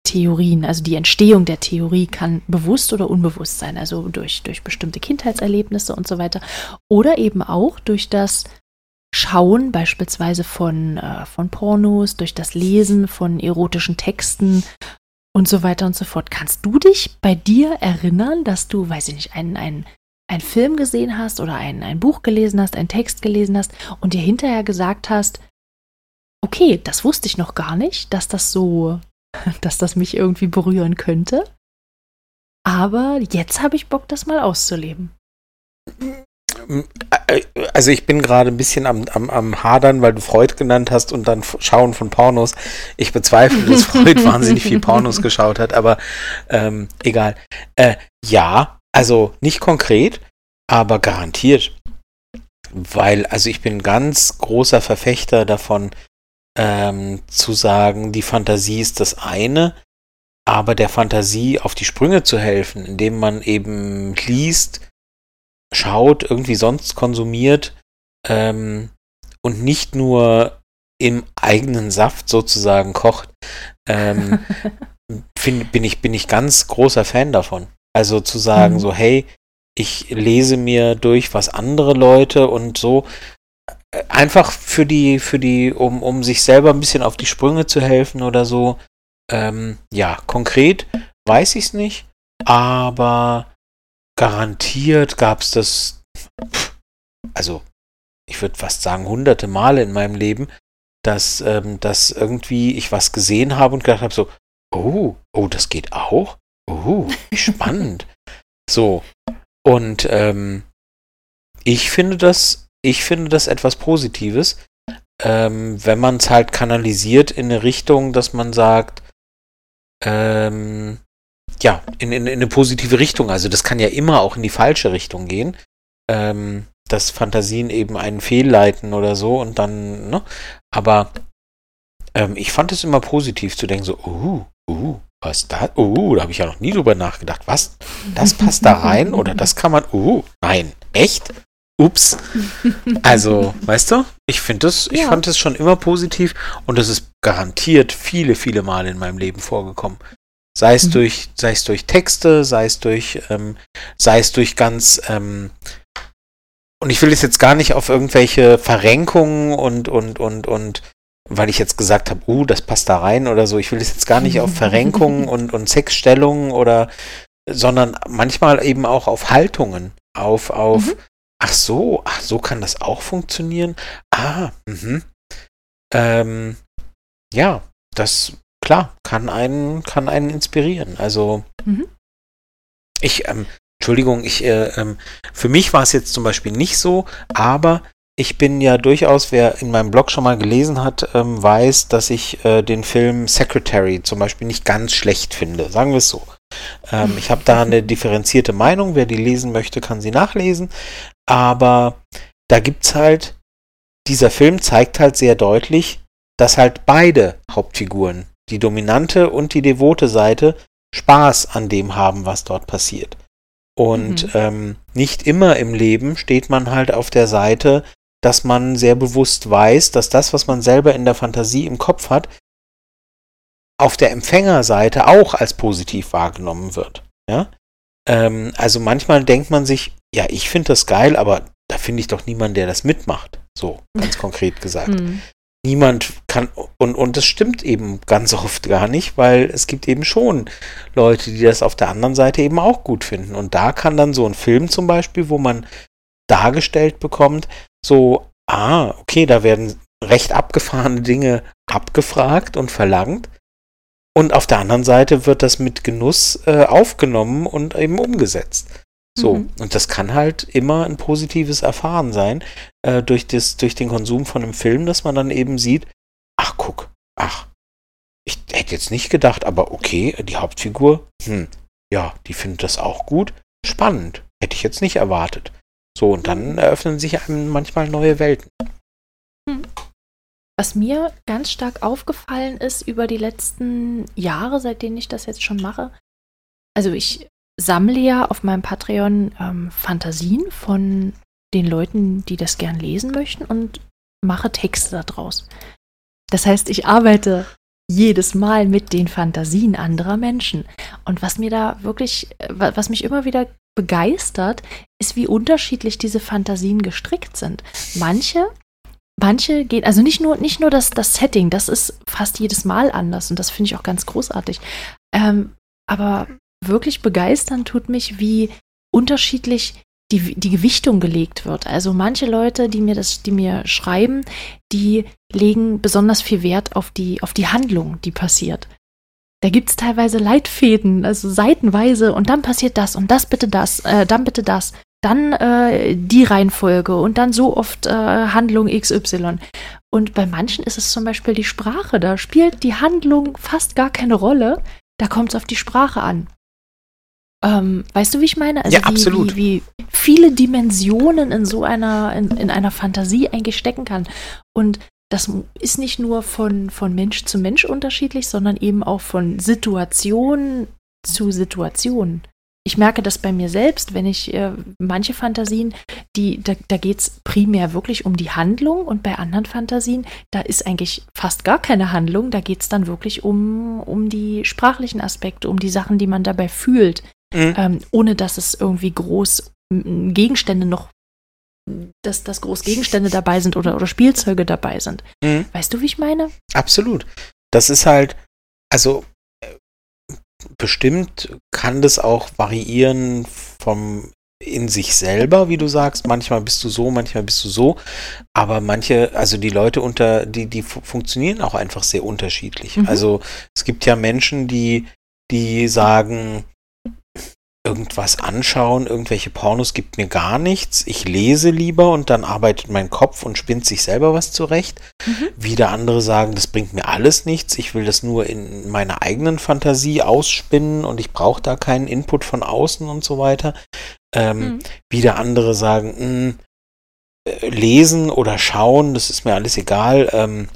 Theorien. Also die Entstehung der Theorie kann bewusst oder unbewusst sein, also durch, durch bestimmte Kindheitserlebnisse und so weiter. Oder eben auch durch das Schauen beispielsweise von, äh, von Pornos, durch das Lesen von erotischen Texten und so weiter und so fort. Kannst du dich bei dir erinnern, dass du, weiß ich nicht, einen, einen einen Film gesehen hast oder ein, ein Buch gelesen hast, einen Text gelesen hast und dir hinterher gesagt hast, okay, das wusste ich noch gar nicht, dass das so, (laughs) dass das mich irgendwie berühren könnte. Aber jetzt habe ich Bock, das mal auszuleben. Also ich bin gerade ein bisschen am, am, am Hadern, weil du Freud genannt hast und dann Schauen von Pornos. Ich bezweifle, dass (laughs) Freud wahnsinnig viel Pornos geschaut hat, aber ähm, egal. Äh, ja, also nicht konkret, aber garantiert. Weil, also ich bin ganz großer Verfechter davon, ähm, zu sagen, die Fantasie ist das eine, aber der Fantasie auf die Sprünge zu helfen, indem man eben liest, schaut, irgendwie sonst konsumiert ähm, und nicht nur im eigenen Saft sozusagen kocht, ähm, (laughs) find, bin, ich, bin ich ganz großer Fan davon. Also zu sagen, mhm. so, hey, ich lese mir durch, was andere Leute und so. Einfach für die, für die, um, um sich selber ein bisschen auf die Sprünge zu helfen oder so. Ähm, ja, konkret weiß ich es nicht, aber garantiert gab es das, also ich würde fast sagen, hunderte Male in meinem Leben, dass, ähm, dass irgendwie ich was gesehen habe und gedacht habe, so, oh, oh, das geht auch? Uh, spannend. so. Und ähm, ich finde das, ich finde das etwas Positives, ähm, wenn man es halt kanalisiert in eine Richtung, dass man sagt, ähm, ja, in, in, in, eine positive Richtung. Also das kann ja immer auch in die falsche Richtung gehen. Ähm, dass Fantasien eben einen fehlleiten oder so und dann, ne? Aber ähm, ich fand es immer positiv zu denken, so, uh, uh, was da? Uh, da habe ich ja noch nie drüber nachgedacht. Was? Das passt da rein? Oder das kann man. Uh, nein. Echt? Ups. Also, weißt du, ich finde das, ich ja. fand es schon immer positiv und es ist garantiert viele, viele Male in meinem Leben vorgekommen. Sei es mhm. durch, sei es durch Texte, sei es durch, ähm, sei es durch ganz, ähm, und ich will es jetzt gar nicht auf irgendwelche Verrenkungen und, und, und, und weil ich jetzt gesagt habe, uh, das passt da rein oder so. Ich will es jetzt gar nicht auf Verrenkungen (laughs) und, und Sexstellungen oder, sondern manchmal eben auch auf Haltungen, auf, auf, mhm. ach so, ach so kann das auch funktionieren. Ah, mhm. Ähm, ja, das, klar, kann einen, kann einen inspirieren. Also, mhm. ich, ähm, Entschuldigung, ich, äh, ähm, für mich war es jetzt zum Beispiel nicht so, aber ich bin ja durchaus, wer in meinem Blog schon mal gelesen hat, ähm, weiß, dass ich äh, den Film Secretary zum Beispiel nicht ganz schlecht finde. Sagen wir es so. Ähm, ich habe da eine (laughs) differenzierte Meinung. Wer die lesen möchte, kann sie nachlesen. Aber da gibt es halt, dieser Film zeigt halt sehr deutlich, dass halt beide Hauptfiguren, die dominante und die devote Seite, Spaß an dem haben, was dort passiert. Und mhm. ähm, nicht immer im Leben steht man halt auf der Seite, dass man sehr bewusst weiß, dass das, was man selber in der Fantasie im Kopf hat, auf der Empfängerseite auch als positiv wahrgenommen wird. Ja? Ähm, also manchmal denkt man sich, ja, ich finde das geil, aber da finde ich doch niemanden, der das mitmacht. So, ganz konkret gesagt. Mhm. Niemand kann, und, und das stimmt eben ganz (laughs) oft gar nicht, weil es gibt eben schon Leute, die das auf der anderen Seite eben auch gut finden. Und da kann dann so ein Film zum Beispiel, wo man dargestellt bekommt, so, ah, okay, da werden recht abgefahrene Dinge abgefragt und verlangt. Und auf der anderen Seite wird das mit Genuss äh, aufgenommen und eben umgesetzt. So, mhm. und das kann halt immer ein positives Erfahren sein, äh, durch, das, durch den Konsum von einem Film, dass man dann eben sieht, ach guck, ach, ich hätte jetzt nicht gedacht, aber okay, die Hauptfigur, hm, ja, die findet das auch gut, spannend, hätte ich jetzt nicht erwartet. So, und dann eröffnen sich einem manchmal neue Welten. Hm. Was mir ganz stark aufgefallen ist über die letzten Jahre, seitdem ich das jetzt schon mache, also ich sammle ja auf meinem Patreon ähm, Fantasien von den Leuten, die das gern lesen möchten und mache Texte daraus. Das heißt, ich arbeite jedes Mal mit den Fantasien anderer Menschen. Und was mir da wirklich, äh, was mich immer wieder begeistert, ist, wie unterschiedlich diese Fantasien gestrickt sind. Manche, manche gehen, also nicht nur, nicht nur das, das Setting, das ist fast jedes Mal anders und das finde ich auch ganz großartig. Ähm, aber wirklich begeistern tut mich, wie unterschiedlich die, die Gewichtung gelegt wird. Also manche Leute, die mir das, die mir schreiben, die legen besonders viel Wert auf die, auf die Handlung, die passiert. Da gibt es teilweise Leitfäden, also seitenweise, und dann passiert das und das bitte das, äh, dann bitte das, dann äh, die Reihenfolge und dann so oft äh, Handlung XY. Und bei manchen ist es zum Beispiel die Sprache, da spielt die Handlung fast gar keine Rolle, da kommt es auf die Sprache an. Ähm, weißt du, wie ich meine? Also ja, wie, absolut. Wie, wie, viele Dimensionen in so einer, in, in einer Fantasie eigentlich stecken kann. Und das ist nicht nur von, von Mensch zu Mensch unterschiedlich, sondern eben auch von Situation zu Situation. Ich merke das bei mir selbst, wenn ich äh, manche Fantasien, die, da, da geht es primär wirklich um die Handlung und bei anderen Fantasien, da ist eigentlich fast gar keine Handlung, da geht es dann wirklich um, um die sprachlichen Aspekte, um die Sachen, die man dabei fühlt, mhm. ähm, ohne dass es irgendwie groß Gegenstände noch, dass, dass groß Gegenstände dabei sind oder, oder Spielzeuge dabei sind. Mhm. Weißt du, wie ich meine? Absolut. Das ist halt, also äh, bestimmt kann das auch variieren vom in sich selber, wie du sagst. Manchmal bist du so, manchmal bist du so. Aber manche, also die Leute unter, die, die funktionieren auch einfach sehr unterschiedlich. Mhm. Also es gibt ja Menschen, die, die sagen, irgendwas anschauen, irgendwelche Pornos gibt mir gar nichts. Ich lese lieber und dann arbeitet mein Kopf und spinnt sich selber was zurecht. Mhm. Wieder andere sagen, das bringt mir alles nichts. Ich will das nur in meiner eigenen Fantasie ausspinnen und ich brauche da keinen Input von außen und so weiter. Ähm, mhm. Wieder andere sagen, mh, hm, äh, lesen oder schauen, das ist mir alles egal. Ähm,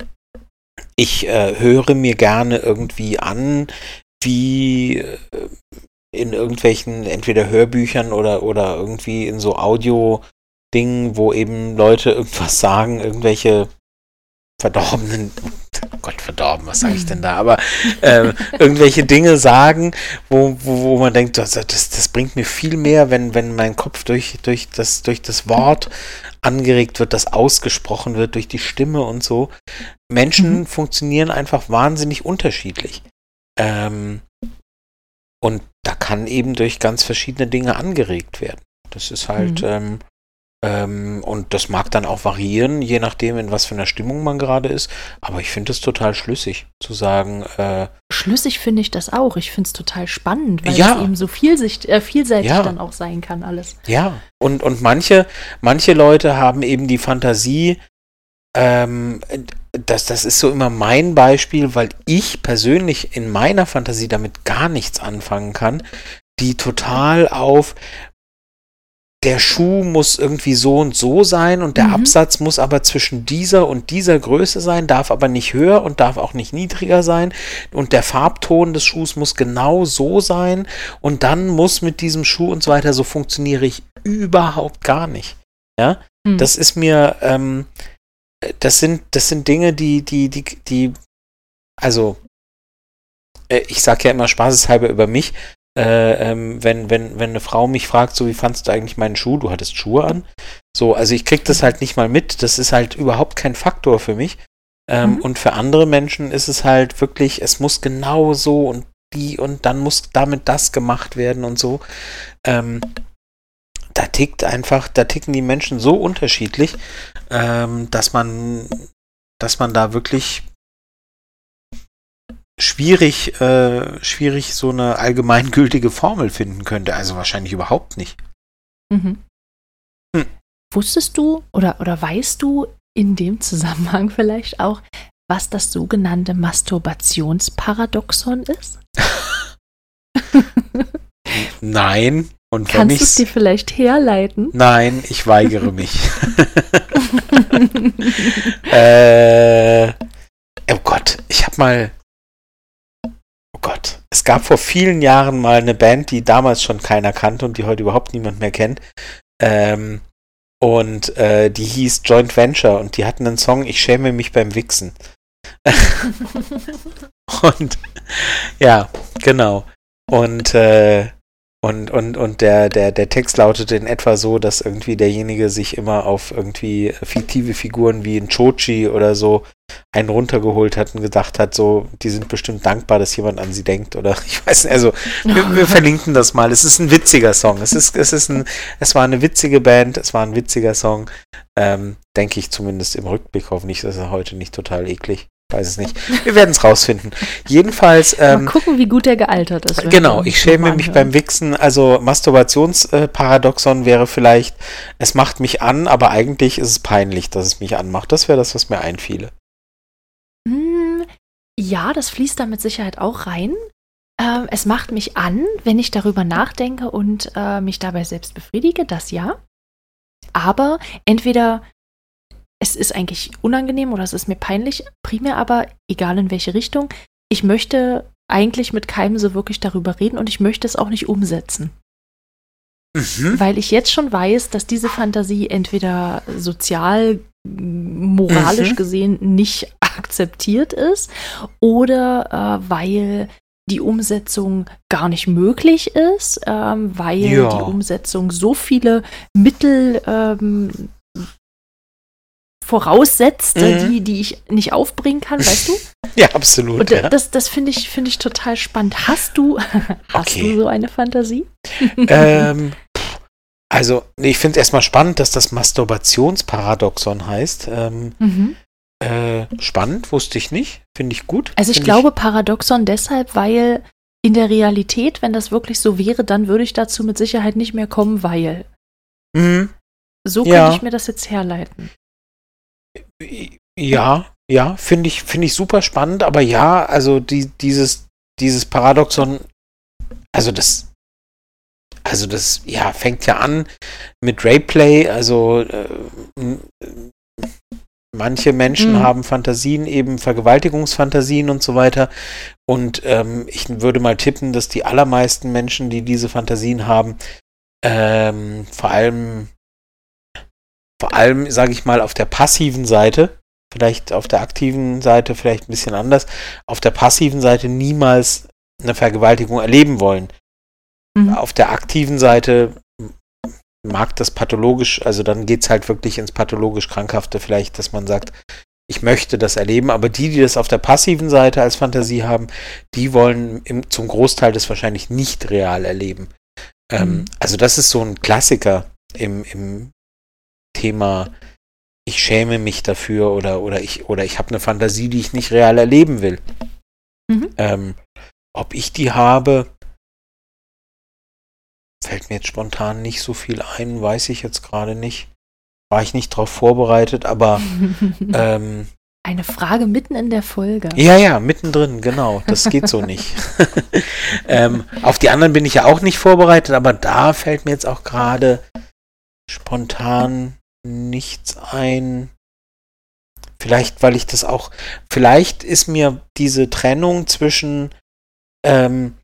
ich äh, höre mir gerne irgendwie an, wie äh, in irgendwelchen, entweder Hörbüchern oder, oder irgendwie in so Audio-Dingen, wo eben Leute irgendwas sagen, irgendwelche verdorbenen, oh Gott, verdorben, was sage ich denn da, aber äh, irgendwelche Dinge sagen, wo, wo, wo man denkt, das, das, das bringt mir viel mehr, wenn, wenn mein Kopf durch, durch, das, durch das Wort angeregt wird, das ausgesprochen wird, durch die Stimme und so. Menschen mhm. funktionieren einfach wahnsinnig unterschiedlich. Ähm, und da kann eben durch ganz verschiedene Dinge angeregt werden. Das ist halt, mhm. ähm, ähm, und das mag dann auch variieren, je nachdem, in was für einer Stimmung man gerade ist. Aber ich finde es total schlüssig zu sagen. Äh, schlüssig finde ich das auch. Ich finde es total spannend, weil ja. es eben so vielsicht, äh, vielseitig ja. dann auch sein kann, alles. Ja, und, und manche, manche Leute haben eben die Fantasie, ähm, das, das ist so immer mein Beispiel, weil ich persönlich in meiner Fantasie damit gar nichts anfangen kann, die total auf der Schuh muss irgendwie so und so sein und der Mhm. Absatz muss aber zwischen dieser und dieser Größe sein, darf aber nicht höher und darf auch nicht niedriger sein und der Farbton des Schuhs muss genau so sein und dann muss mit diesem Schuh und so weiter, so funktioniere ich überhaupt gar nicht. Ja, Hm. das ist mir, ähm, das sind, das sind Dinge, die, die, die, die, also, äh, ich sage ja immer spaßeshalber über mich, äh, ähm, wenn, wenn, wenn eine Frau mich fragt, so wie fandst du eigentlich meinen Schuh, du hattest Schuhe an. So, also ich krieg das halt nicht mal mit, das ist halt überhaupt kein Faktor für mich. Ähm, Mhm. Und für andere Menschen ist es halt wirklich, es muss genau so und die und dann muss damit das gemacht werden und so. Ähm, da tickt einfach, da ticken die Menschen so unterschiedlich, ähm, dass man, dass man da wirklich schwierig, äh, schwierig so eine allgemeingültige Formel finden könnte. Also wahrscheinlich überhaupt nicht. Mhm. Hm. Wusstest du oder, oder weißt du in dem Zusammenhang vielleicht auch, was das sogenannte Masturbationsparadoxon ist? (laughs) Nein. Und Kannst du es dir vielleicht herleiten? Nein, ich weigere mich. äh, oh Gott, ich habe mal. Oh Gott, es gab vor vielen Jahren mal eine Band, die damals schon keiner kannte und die heute überhaupt niemand mehr kennt. Ähm, und äh, die hieß Joint Venture und die hatten einen Song, ich schäme mich beim Wichsen. (laughs) Und ja, genau. Und äh, und, und, und der, der, der Text lautete in etwa so, dass irgendwie derjenige sich immer auf irgendwie fiktive Figuren wie ein Chochi oder so einen runtergeholt hat und gedacht hat, so, die sind bestimmt dankbar, dass jemand an sie denkt oder (laughs) ich weiß nicht, also wir, wir verlinken das mal. Es ist ein witziger Song. Es ist, es ist ein, es war eine witzige Band, es war ein witziger Song. Ähm, denke ich zumindest im Rückblick. Hoffentlich ist er heute nicht total eklig. Weiß es nicht. Wir werden es rausfinden. Jedenfalls. Ähm, Mal gucken, wie gut er gealtert ist. Genau, ich schäme mich beim Wichsen. Also Masturbationsparadoxon wäre vielleicht, es macht mich an, aber eigentlich ist es peinlich, dass es mich anmacht. Das wäre das, was mir einfiele. Hm, ja, das fließt da mit Sicherheit auch rein. Ähm, es macht mich an, wenn ich darüber nachdenke und äh, mich dabei selbst befriedige, das ja. Aber entweder es ist eigentlich unangenehm oder es ist mir peinlich, primär aber, egal in welche Richtung, ich möchte eigentlich mit keinem so wirklich darüber reden und ich möchte es auch nicht umsetzen. Mhm. Weil ich jetzt schon weiß, dass diese Fantasie entweder sozial, moralisch Mhm. gesehen nicht akzeptiert ist oder äh, weil die Umsetzung gar nicht möglich ist, ähm, weil Ja. die Umsetzung so viele Mittel ähm, voraussetzt, äh, Mhm. die, die ich nicht aufbringen kann, weißt du? (laughs) Ja, absolut. Und ja. das, das finde ich, finde ich total spannend. Hast du, (laughs) hast Okay. du so eine Fantasie? (laughs) ähm, also, ich finde es erstmal spannend, dass das Masturbationsparadoxon heißt. Ähm, Mhm. äh, spannend, wusste ich nicht. Finde ich gut. Also ich Find glaube Paradoxon deshalb, weil in der Realität, wenn das wirklich so wäre, dann würde ich dazu mit Sicherheit nicht mehr kommen, weil. Mhm. So Ja. könnte ich mir das jetzt herleiten. Ja, ja, finde ich, finde ich super spannend, aber ja, also die, dieses, dieses Paradoxon, also das, also das, ja, fängt ja an mit Rayplay, also äh, manche Menschen Mhm. haben Fantasien, eben Vergewaltigungsfantasien und so weiter. Und ähm, ich würde mal tippen, dass die allermeisten Menschen, die diese Fantasien haben, ähm, vor allem, vor allem, sage ich mal, auf der passiven Seite, vielleicht auf der aktiven Seite vielleicht ein bisschen anders, auf der passiven Seite niemals eine Vergewaltigung erleben wollen. Mhm. Auf der aktiven Seite mag das pathologisch, also dann geht es halt wirklich ins pathologisch Krankhafte vielleicht, dass man sagt, ich möchte das erleben, aber die, die das auf der passiven Seite als Fantasie haben, die wollen im, zum Großteil das wahrscheinlich nicht real erleben. Ähm, Mhm. Also das ist so ein Klassiker im, im Thema, ich schäme mich dafür oder, oder ich, oder ich habe eine Fantasie, die ich nicht real erleben will. Mhm. Ähm, ob ich die habe, fällt mir jetzt spontan nicht so viel ein, weiß ich jetzt gerade nicht. War ich nicht darauf vorbereitet, aber (laughs) ähm, Eine Frage mitten in der Folge. ja, ja, mittendrin, genau. Das geht so nicht. (laughs) ähm, auf die anderen bin ich ja auch nicht vorbereitet, aber da fällt mir jetzt auch gerade spontan nichts ein. Vielleicht, weil ich das auch. Vielleicht ist mir diese Trennung zwischen ähm,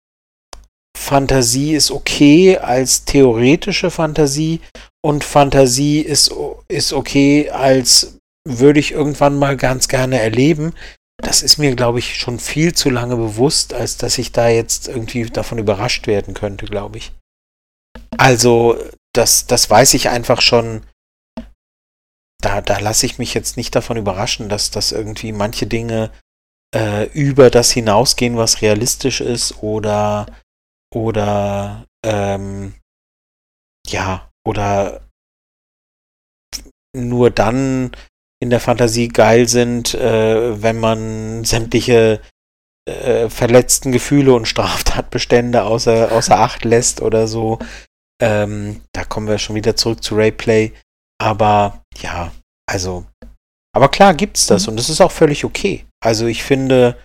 Fantasie ist okay als theoretische Fantasie und Fantasie ist, ist okay als würde ich irgendwann mal ganz gerne erleben. Das ist mir, glaube ich, schon viel zu lange bewusst, als dass ich da jetzt irgendwie davon überrascht werden könnte, glaube ich. Also, das, das weiß ich einfach schon. Da, da lasse ich mich jetzt nicht davon überraschen, dass das irgendwie manche Dinge äh, über das hinausgehen, was realistisch ist oder oder ähm, ja, oder nur dann in der Fantasie geil sind, äh, wenn man sämtliche äh, verletzten Gefühle und Straftatbestände außer, außer Acht lässt oder so. Ähm, da kommen wir schon wieder zurück zu Rayplay. Aber ja, also, aber klar gibt's das mhm. und es ist auch völlig okay. Also ich finde,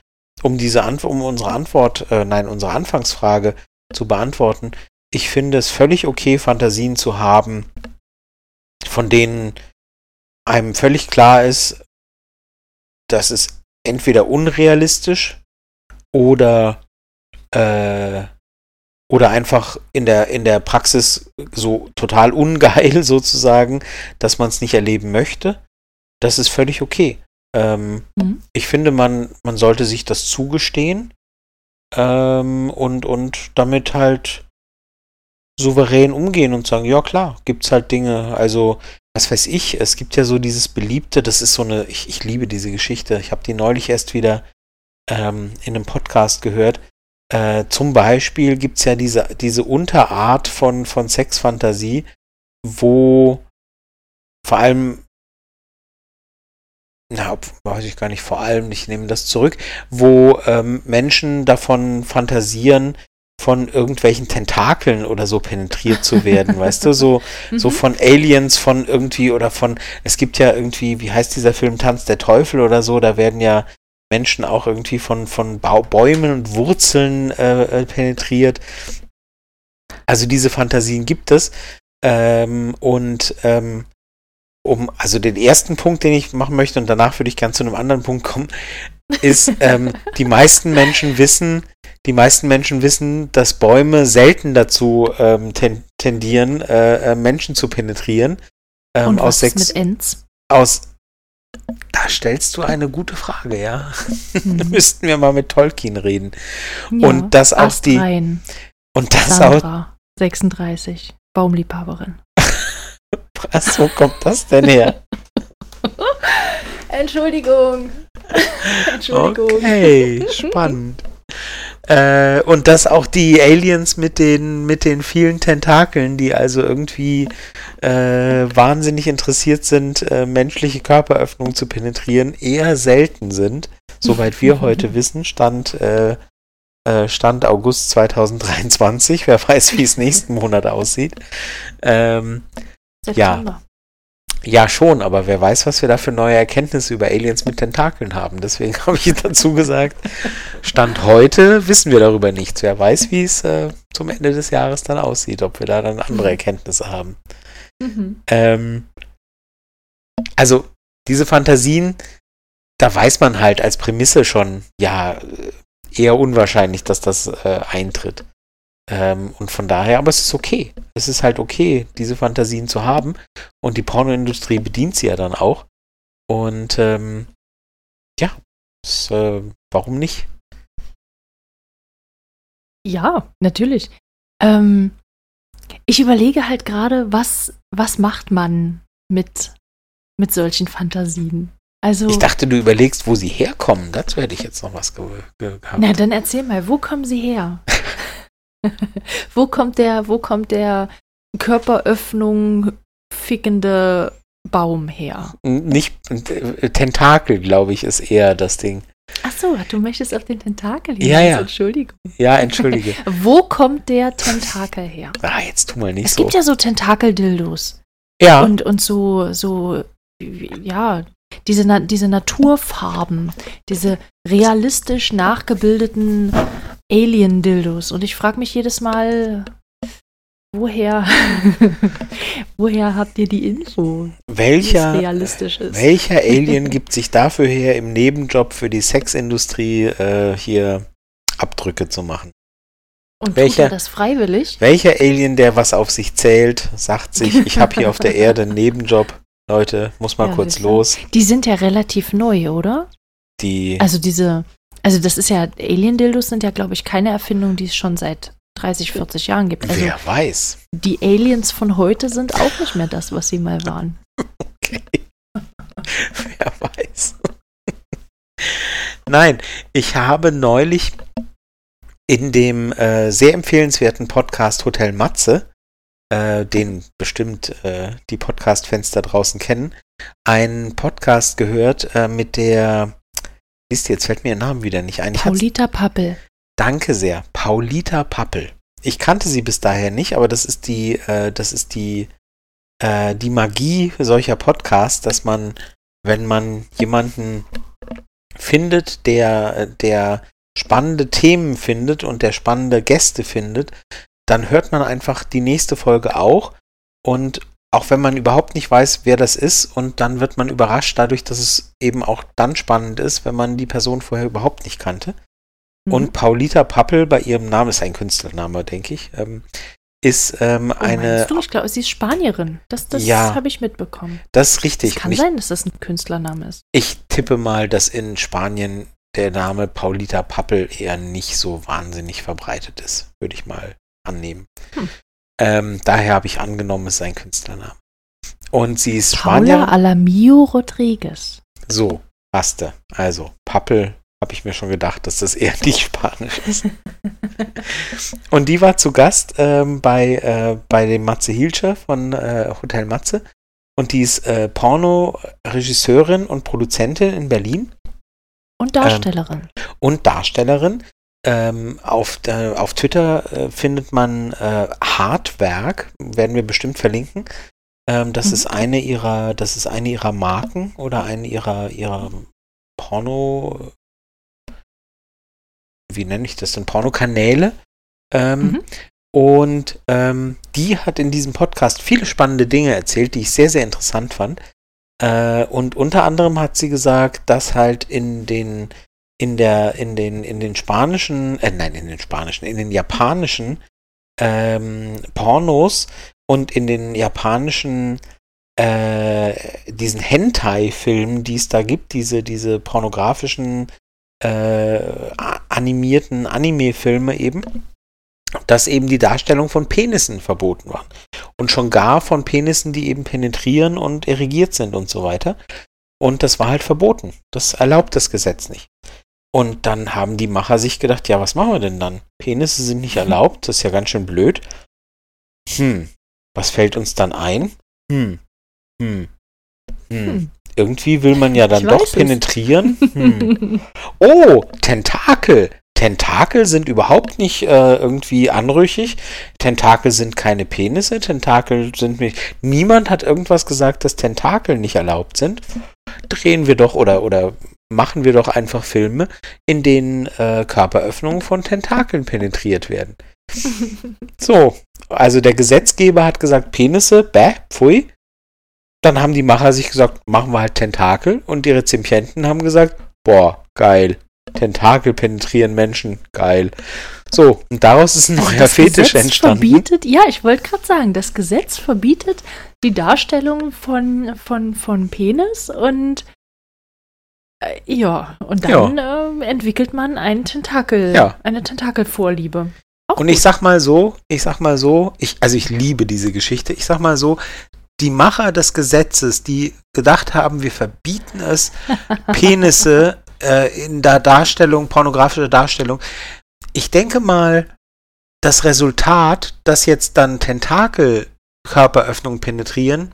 um diese Antwort, um unsere Antwort, äh, nein, unsere Anfangsfrage zu beantworten, ich finde es völlig okay, Fantasien zu haben, von denen einem völlig klar ist, dass es entweder unrealistisch oder äh, oder einfach in der in der Praxis so total ungeil (laughs) sozusagen, dass man es nicht erleben möchte. Das ist völlig okay. Ähm, mhm. Ich finde, man man sollte sich das zugestehen ähm, und und damit halt souverän umgehen und sagen, ja klar, gibt's halt Dinge. Also was weiß ich, es gibt ja so dieses beliebte, das ist so eine, ich, ich liebe diese Geschichte. Ich habe die neulich erst wieder ähm, in einem Podcast gehört. Äh, zum Beispiel gibt es ja diese, diese Unterart von, von Sexfantasie, wo vor allem, na, weiß ich gar nicht, vor allem, ich nehme das zurück, wo ähm, Menschen davon fantasieren, von irgendwelchen Tentakeln oder so penetriert zu werden, (laughs) weißt du, so, so mhm. von Aliens, von irgendwie oder von, es gibt ja irgendwie, wie heißt dieser Film Tanz der Teufel oder so, da werden ja Menschen auch irgendwie von, von Bäumen und Wurzeln äh, äh, penetriert. Also diese Fantasien gibt es. Ähm, und ähm, um, also den ersten Punkt, den ich machen möchte, und danach würde ich gern zu einem anderen Punkt kommen, ist, (laughs) ähm, die meisten Menschen wissen, die meisten Menschen wissen, dass Bäume selten dazu ähm, ten, tendieren, äh, äh, Menschen zu penetrieren. Ähm, Und was aus sechs, mit Ents? Aus da stellst du eine gute Frage, ja. (laughs) Mhm. da müssten wir mal mit Tolkien reden. Ja, und das auch die rein. und das Sandra, auch 36 Baumliebhaberin. (laughs) Was, wo kommt das denn her? (laughs) Entschuldigung. Entschuldigung. Okay, spannend. Äh, und dass auch die Aliens mit den, mit den vielen Tentakeln, die also irgendwie äh, wahnsinnig interessiert sind, äh, menschliche Körperöffnungen zu penetrieren, eher selten sind. Soweit wir (laughs) heute wissen, stand, äh, äh, stand August 2023. Wer weiß, wie es nächsten Monat aussieht. Ähm, ja. Ja, schon, aber wer weiß, was wir da für neue Erkenntnisse über Aliens mit Tentakeln haben. Deswegen (laughs) habe ich dazu gesagt, Stand heute wissen wir darüber nichts. Wer weiß, wie es äh, zum Ende des Jahres dann aussieht, ob wir da dann andere mhm. Erkenntnisse haben. Mhm. Ähm, also, diese Fantasien, da weiß man halt als Prämisse schon, ja, eher unwahrscheinlich, dass das äh, eintritt. Ähm, und von daher, aber es ist okay. Es ist halt okay, diese Fantasien zu haben. Und die Pornoindustrie bedient sie ja dann auch. Und ähm, ja, das, äh, warum nicht? Ja, natürlich. Ähm, ich überlege halt gerade, was, was macht man mit, mit solchen Fantasien? Also, ich dachte, du überlegst, wo sie herkommen. Dazu hätte ich jetzt noch was ge gehabt. Na, dann erzähl mal, wo kommen sie her? (laughs) (laughs) wo kommt der, wo kommt der Körperöffnung fickende Baum her? Nicht äh, Tentakel, glaube ich, ist eher das Ding. Ach so, du möchtest auf den Tentakel hin. Ja, ja. Entschuldigung. Ja, entschuldige. (laughs) wo kommt der Tentakel her? (laughs) Ah, jetzt tu mal nicht es so. Es gibt ja so Tentakeldildos. Ja. Und, und so, so, ja, diese, diese Naturfarben, diese realistisch nachgebildeten Alien-Dildos. Und ich frage mich jedes Mal, woher, (laughs) woher habt ihr die Info? Welcher, realistisch ist? welcher (laughs) Alien gibt sich dafür her, im Nebenjob für die Sexindustrie äh, hier Abdrücke zu machen? Und tut welcher- er das freiwillig? Welcher Alien, der was auf sich zählt, sagt sich, (laughs) ich habe hier auf der Erde einen Nebenjob. Leute, muss mal Ja, kurz los. Die sind ja relativ neu, oder? Die, Also diese, also das ist ja, Alien-Dildos sind ja, glaube ich, keine Erfindung, die es schon seit 30, 40 Jahren gibt. Also wer weiß. die Aliens von heute sind auch nicht mehr das, was sie mal waren. Okay. (laughs) wer weiß. (laughs) Nein, ich habe neulich in dem äh, sehr empfehlenswerten Podcast Hotel Matze, äh, den bestimmt äh, die Podcast-Fans da draußen kennen, einen Podcast gehört äh, mit der, ist jetzt fällt mir ihr Name wieder nicht ein. Ich Paulita Pappel. Danke sehr. Paulita Pappel. Ich kannte sie bis daher nicht, aber das ist die, äh, das ist die, äh, die Magie solcher Podcasts, dass man, wenn man jemanden findet, der, der spannende Themen findet und der spannende Gäste findet, dann hört man einfach die nächste Folge auch und auch wenn man überhaupt nicht weiß, wer das ist und dann wird man überrascht dadurch, dass es eben auch dann spannend ist, wenn man die Person vorher überhaupt nicht kannte. Mhm. Und Paulita Pappel, bei ihrem Namen ist ein Künstlername, denke ich, ähm, ist ähm, Oh, eine. du? Ich glaube, sie ist Spanierin. Das, das Ja. habe ich mitbekommen. Das ist Es richtig. kann Und ich, sein, dass das ein Künstlername ist. ich tippe mal, dass in Spanien der Name Paulita Pappel eher nicht so wahnsinnig verbreitet ist, würde ich mal annehmen. Hm. Ähm, daher habe ich angenommen, es ist ein Künstlername. Und sie ist Paula Spanierin. Alamio Rodriguez. So, passte. Also, Pappel habe ich mir schon gedacht, dass das eher nicht Spanisch ist. (laughs) Und die war zu Gast ähm, bei, äh, bei dem Matze Hilscher von äh, Hotel Matze. Und die ist äh, Porno-Regisseurin und Produzentin in Berlin Und Darstellerin. und Darstellerin. Ähm, auf, äh, auf Twitter äh, findet man äh, Hartwerk, werden wir bestimmt verlinken. Ähm, das Mhm. ist eine ihrer, das ist eine ihrer Marken oder eine ihrer, ihrer Porno, wie nenne ich das denn? Pornokanäle. Ähm, Mhm. Und ähm, die hat in diesem Podcast viele spannende Dinge erzählt, die ich sehr, sehr interessant fand. Äh, und unter anderem hat sie gesagt, dass halt in den in der in den in den spanischen äh, nein in den spanischen in den japanischen ähm, Pornos und in den japanischen äh, diesen Hentai-Filmen, die es da gibt, diese diese pornografischen äh, animierten Anime-Filme eben, dass eben die Darstellung von Penissen verboten waren. Und schon gar von Penissen, die eben penetrieren und erigiert sind und so weiter. Und das war halt verboten. Das erlaubt das Gesetz nicht. Und dann haben die Macher sich gedacht, ja, was machen wir denn dann? Penisse sind nicht erlaubt, das ist ja ganz schön blöd. Hm, was fällt uns dann ein? Hm, hm, hm. Hm. Irgendwie will man ja (laughs) dann Ich doch penetrieren. (laughs) Hm. Oh, Tentakel. Tentakel sind überhaupt nicht äh, irgendwie anrüchig. Tentakel sind keine Penisse. Tentakel sind nicht. Niemand hat irgendwas gesagt, dass Tentakel nicht erlaubt sind. Drehen wir doch oder oder machen wir doch einfach Filme, in denen äh, Körperöffnungen von Tentakeln penetriert werden. (laughs) So, also der Gesetzgeber hat gesagt, Penisse, bäh, pfui. Dann haben die Macher sich gesagt, machen wir halt Tentakel. Und die Rezipienten haben gesagt, boah, geil. Tentakel penetrieren Menschen, geil. So, und daraus ist ein Also neuer das Fetisch Gesetz entstanden. verbietet, ja, ich wollte gerade sagen, das Gesetz verbietet die Darstellung von, von, von Penis und äh, ja, und dann ähm, entwickelt man einen Tentakel, Ja. eine Tentakelvorliebe. Auch Und ich gut. sag mal so, ich sag mal so, ich, also ich liebe diese Geschichte. Ich sag mal so, die Macher des Gesetzes, die gedacht haben, wir verbieten es, (laughs) Penisse äh, in der Darstellung, pornografische Darstellung. Ich denke mal, das Resultat, dass jetzt dann Tentakel Körperöffnungen penetrieren,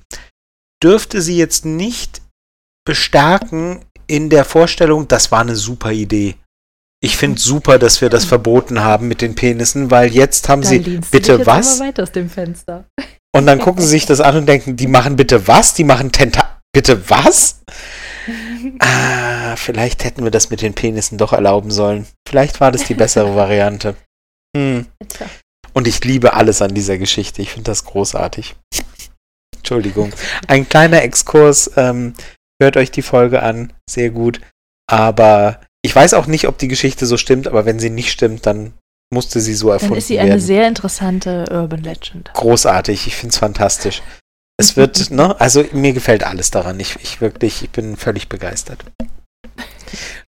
dürfte sie jetzt nicht bestärken in der Vorstellung, das war eine super Idee. Ich finde super, dass wir das verboten haben mit den Penissen, weil jetzt haben Da sie bitte was? aber weit aus dem Fenster. Und dann gucken sie sich das an und denken, die machen bitte was? Die machen Tenta. Bitte was? (laughs) Ah, vielleicht hätten wir das mit den Penissen doch erlauben sollen. Vielleicht war das die bessere (laughs) Variante. Hm. Und ich liebe alles an dieser Geschichte. Ich finde das großartig. Entschuldigung. Ein kleiner Exkurs. Ähm, hört euch die Folge an. Sehr gut. Aber ich weiß auch nicht, ob die Geschichte so stimmt, aber wenn sie nicht stimmt, dann musste sie so erfunden werden. Dann ist sie eine sehr interessante Urban Legend. Großartig. Ich finde es fantastisch. Es wird, (laughs) ne, also mir gefällt alles daran. Ich, ich wirklich, ich bin völlig begeistert.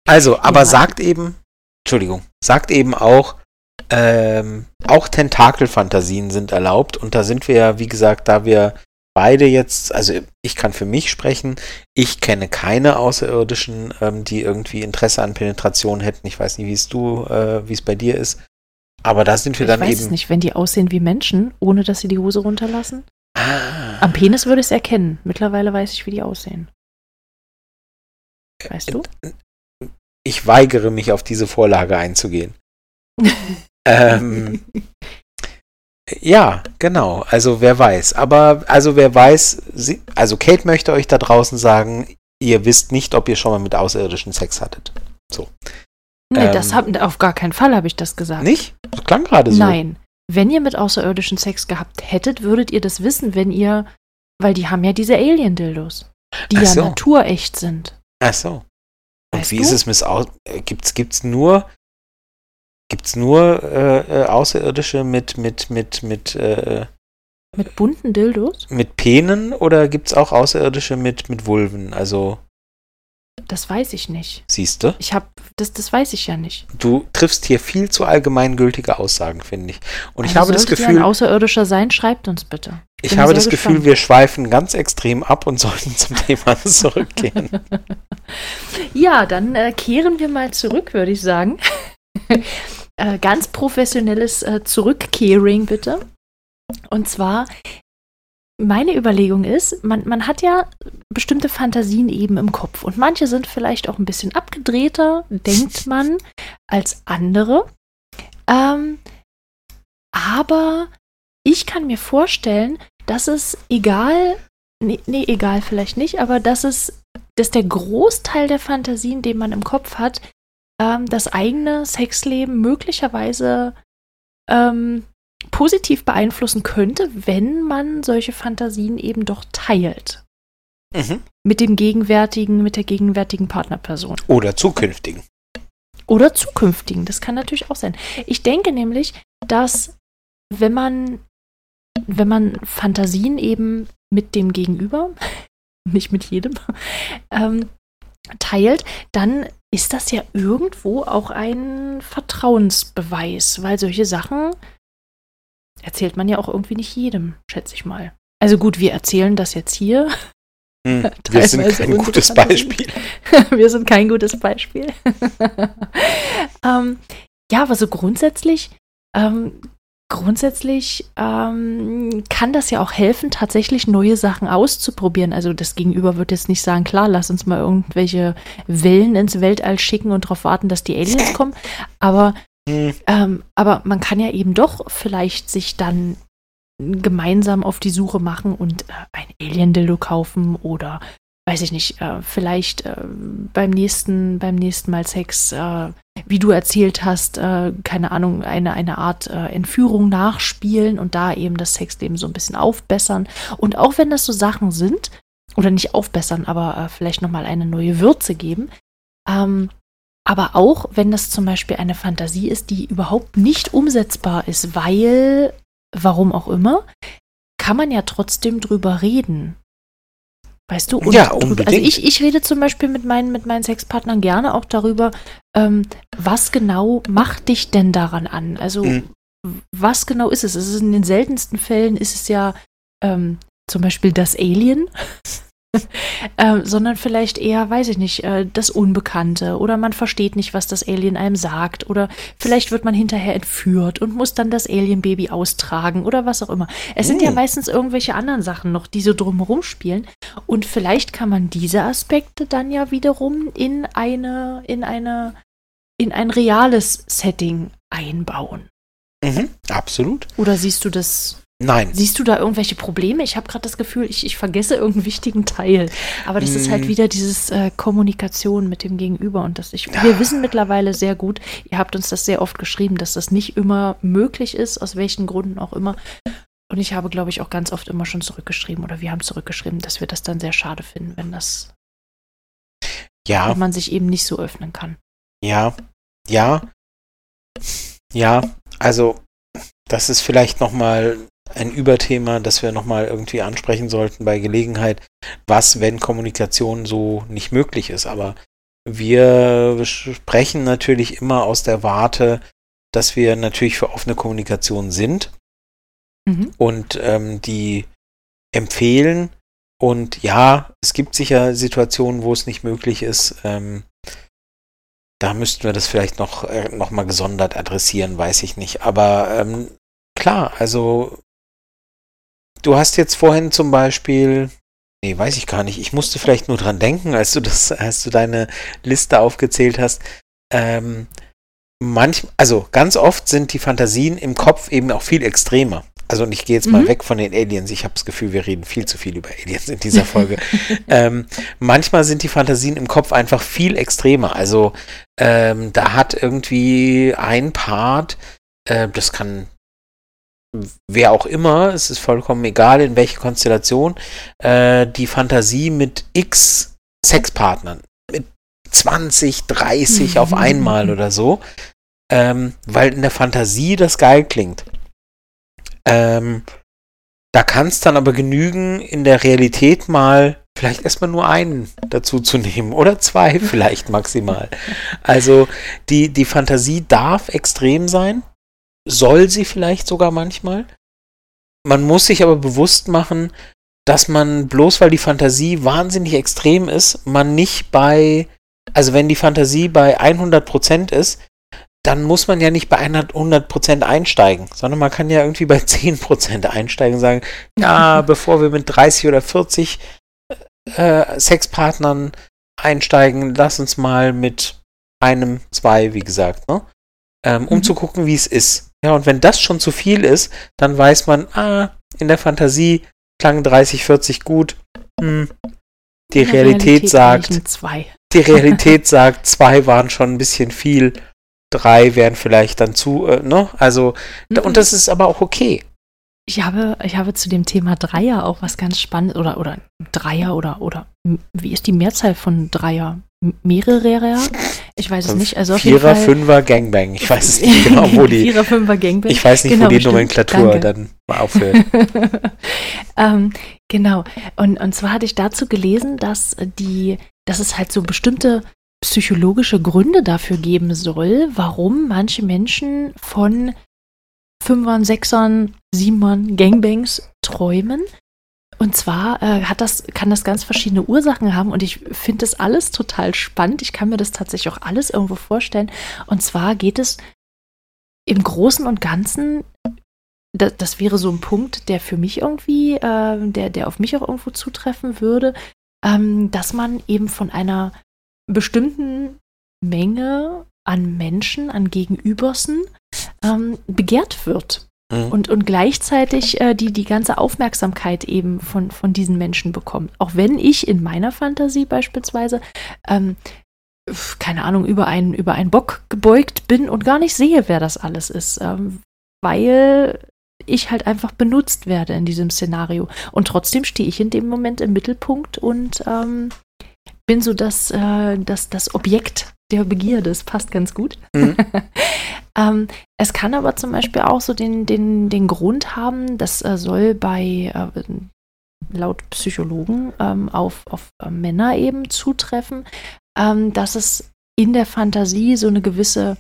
Also, aber ja. sagt eben, Entschuldigung, sagt eben auch, ähm, auch Tentakelfantasien sind erlaubt und da sind wir ja, wie gesagt, da wir beide jetzt, also ich kann für mich sprechen, ich kenne keine Außerirdischen, ähm, die irgendwie Interesse an Penetration hätten. Ich weiß nicht, wie es du, äh, wie es bei dir ist. Aber da sind wir ich dann eben. Ich weiß es nicht, wenn die aussehen wie Menschen, ohne dass sie die Hose runterlassen. Ah. Am Penis würde ich es erkennen. Mittlerweile weiß ich, wie die aussehen. Weißt du? Ich weigere mich, auf diese Vorlage einzugehen. (laughs) ähm, ja, genau. Also wer weiß. Aber also wer weiß, sie, also Kate möchte euch da draußen sagen, ihr wisst nicht, ob ihr schon mal mit Außerirdischen Sex hattet. So. Nee, ähm, das hab, auf gar keinen Fall habe ich das gesagt. Nicht? Das klang gerade so. Nein. Wenn ihr mit Außerirdischen Sex gehabt hättet, würdet ihr das wissen, wenn ihr, weil die haben ja diese Alien-Dildos, die Ach ja so. naturecht sind. Ach so. Und weißt wie du? ist es mit Au äh, gibt's gibt's nur gibt's nur äh, äh, außerirdische mit mit mit mit äh, mit bunten Dildos? Mit Penen oder gibt's auch außerirdische mit mit Vulven? Also das weiß ich nicht. Siehst du? Ich habe das, das weiß ich ja nicht. Du triffst hier viel zu allgemeingültige Aussagen, finde ich. Und ich also habe das Gefühl. ein Außerirdischer sein, schreibt uns bitte. Ich, ich habe das gespannt. Gefühl, wir schweifen ganz extrem ab und (laughs) sollten zum Thema (laughs) zurückkehren. ja, dann äh, kehren wir mal zurück, würde ich sagen. (laughs) äh, ganz professionelles äh, Zurückkehren, bitte. Und zwar meine Überlegung ist, man, man hat ja bestimmte Fantasien eben im Kopf und manche sind vielleicht auch ein bisschen abgedrehter, denkt man, als andere. Ähm, aber ich kann mir vorstellen, dass es egal, nee, nee, egal vielleicht nicht, aber dass es, dass der Großteil der Fantasien, den man im Kopf hat, ähm, das eigene Sexleben möglicherweise ähm, positiv beeinflussen könnte, wenn man solche Fantasien eben doch teilt. Mhm. Mit dem gegenwärtigen, mit der gegenwärtigen Partnerperson. Oder zukünftigen. Oder zukünftigen, das kann natürlich auch sein. Ich denke nämlich, dass wenn man, wenn man Fantasien eben mit dem Gegenüber, (laughs) nicht mit jedem, ähm, teilt, dann ist das ja irgendwo auch ein Vertrauensbeweis, weil solche Sachen erzählt man ja auch irgendwie nicht jedem, schätze ich mal. Also gut, wir erzählen das jetzt hier. Hm, (laughs) (laughs) wir sind kein gutes Beispiel. wir sind kein gutes Beispiel. ähm, ja, aber so grundsätzlich, ähm, grundsätzlich ähm, kann das ja auch helfen, tatsächlich neue Sachen auszuprobieren. Also das Gegenüber wird jetzt nicht sagen, klar, lass uns mal irgendwelche Wellen ins Weltall schicken und darauf warten, dass die Aliens (laughs) kommen. Aber Mhm. Ähm, aber man kann ja eben doch vielleicht sich dann gemeinsam auf die Suche machen und äh, ein Alien-Dildo kaufen oder weiß ich nicht, äh, vielleicht äh, beim nächsten, beim nächsten Mal Sex, äh, wie du erzählt hast, äh, keine Ahnung, eine, eine Art äh, Entführung nachspielen und da eben das Sexleben so ein bisschen aufbessern. Und auch wenn das so Sachen sind, oder nicht aufbessern, aber vielleicht nochmal eine neue Würze geben, ähm, aber auch, wenn das zum Beispiel eine Fantasie ist, die überhaupt nicht umsetzbar ist, weil, warum auch immer, kann man ja trotzdem drüber reden. Weißt du? Und ja, unbedingt. also ich, ich rede zum Beispiel mit meinen, mit meinen Sexpartnern gerne auch darüber, ähm, was genau macht dich denn daran an? Also, mhm. was genau ist es? Es ist in den seltensten Fällen ist es ja ähm, zum Beispiel das Alien. (laughs) ähm, sondern vielleicht eher, weiß ich nicht, äh, das Unbekannte oder man versteht nicht, was das Alien einem sagt oder vielleicht wird man hinterher entführt und muss dann das Alien-Baby austragen oder was auch immer. Es sind ja hm. meistens irgendwelche anderen Sachen noch, die so drumherum spielen und vielleicht kann man diese Aspekte dann ja wiederum in eine, in eine, in ein reales Setting einbauen. Mhm, absolut. Oder siehst du das Nein. Siehst du da irgendwelche Probleme? Ich habe gerade das Gefühl, ich, ich vergesse irgendeinen wichtigen Teil. Aber das ist halt Mm. wieder dieses äh, Kommunikation mit dem Gegenüber. Und das ich, wir wissen mittlerweile sehr gut, ihr habt uns das sehr oft geschrieben, dass das nicht immer möglich ist, aus welchen Gründen auch immer. Und ich habe, glaube ich, auch ganz oft immer schon zurückgeschrieben oder wir haben zurückgeschrieben, dass wir das dann sehr schade finden, wenn das, Ja, wenn man sich eben nicht so öffnen kann. ja, ja, ja. Also, das ist vielleicht nochmal ein Überthema, das wir nochmal irgendwie ansprechen sollten bei Gelegenheit. Was, wenn Kommunikation so nicht möglich ist? Aber wir sprechen natürlich immer aus der Warte, dass wir natürlich für offene Kommunikation sind. Mhm. und ähm, die empfehlen. Und ja, es gibt sicher Situationen, wo es nicht möglich ist. Ähm, da müssten wir das vielleicht noch, äh, noch mal gesondert adressieren, weiß ich nicht. Aber ähm, klar, also du hast jetzt vorhin zum Beispiel, nee, weiß ich gar nicht, ich musste vielleicht nur dran denken, als du das, als du deine Liste aufgezählt hast. Ähm, manch, also ganz oft sind die Fantasien im Kopf eben auch viel extremer. Also und ich gehe jetzt mal Mhm. weg von den Aliens. Ich habe das Gefühl, wir reden viel zu viel über Aliens in dieser Folge. (laughs) ähm, manchmal sind die Fantasien im Kopf einfach viel extremer. Also ähm, da hat irgendwie ein Part, äh, das kann wer auch immer, es ist vollkommen egal, in welche Konstellation, äh, die Fantasie mit X Sexpartnern, mit 20, 30 auf einmal oder so, ähm, weil in der Fantasie das geil klingt. Ähm, da kann es dann aber genügen, in der Realität mal vielleicht erstmal nur einen dazu zu nehmen (laughs) oder zwei vielleicht maximal. Also die, die Fantasie darf extrem sein, soll sie vielleicht sogar manchmal. Man muss sich aber bewusst machen, dass man bloß weil die Fantasie wahnsinnig extrem ist, man nicht bei, also wenn die Fantasie bei 100% ist, dann muss man ja nicht bei 100% einsteigen, sondern man kann ja irgendwie bei 10% einsteigen und sagen, (laughs) ja, bevor wir mit 30 oder 40 äh, Sexpartnern einsteigen, lass uns mal mit einem, zwei, wie gesagt, ne? ähm, um Mhm. zu gucken, wie es ist. Ja, und wenn das schon zu viel ist, dann weiß man, ah, in der Fantasie klang 30, 40 gut. Hm. Die der Realität, sagt, Zwei. die (laughs) Realität sagt, zwei waren schon ein bisschen viel, drei wären vielleicht dann zu, äh, ne? Also, Mhm. und das ist aber auch okay. Ich habe, ich habe zu dem Thema Dreier auch was ganz Spannendes oder, oder Dreier oder, oder wie ist die Mehrzahl von Dreier? Mehrere? Ich weiß es nicht. Also auf jeden Vierer. Fünfer, Gangbang. Ich weiß es nicht (laughs) genau, wo die, Vierer, Fünfer, Gangbang. ich weiß nicht, Genau, wo die stimmt. Nomenklatur Danke. dann mal aufhört. (laughs) ähm, genau. Und, und zwar hatte ich dazu gelesen, dass die, dass es halt so bestimmte psychologische Gründe dafür geben soll, warum manche Menschen von Fünfern, Sechsern, Siebern, Gangbangs träumen. Und zwar äh, hat das, kann das ganz verschiedene Ursachen haben und ich finde das alles total spannend. Ich kann mir das tatsächlich auch alles irgendwo vorstellen. Und zwar geht es im Großen und Ganzen, das, das wäre so ein Punkt, der für mich irgendwie, äh, der, der auf mich auch irgendwo zutreffen würde, ähm, dass man eben von einer bestimmten Menge an Menschen, an Gegenübersen ähm, begehrt wird Mhm. und, und gleichzeitig äh, die, die ganze Aufmerksamkeit eben von, von diesen Menschen bekommt. Auch wenn ich in meiner Fantasie beispielsweise, ähm, keine Ahnung, über einen, über einen Bock gebeugt bin und gar nicht sehe, wer das alles ist, ähm, weil ich halt einfach benutzt werde in diesem Szenario. Und trotzdem stehe ich in dem Moment im Mittelpunkt und ähm, bin so das, äh, das, das Objekt der Begierde. Das passt ganz gut. Mhm. (laughs) ähm, es kann aber zum Beispiel auch so den, den, den Grund haben, das äh, soll bei äh, laut Psychologen ähm, auf, auf äh, Männer eben zutreffen, ähm, dass es in der Fantasie so eine gewisse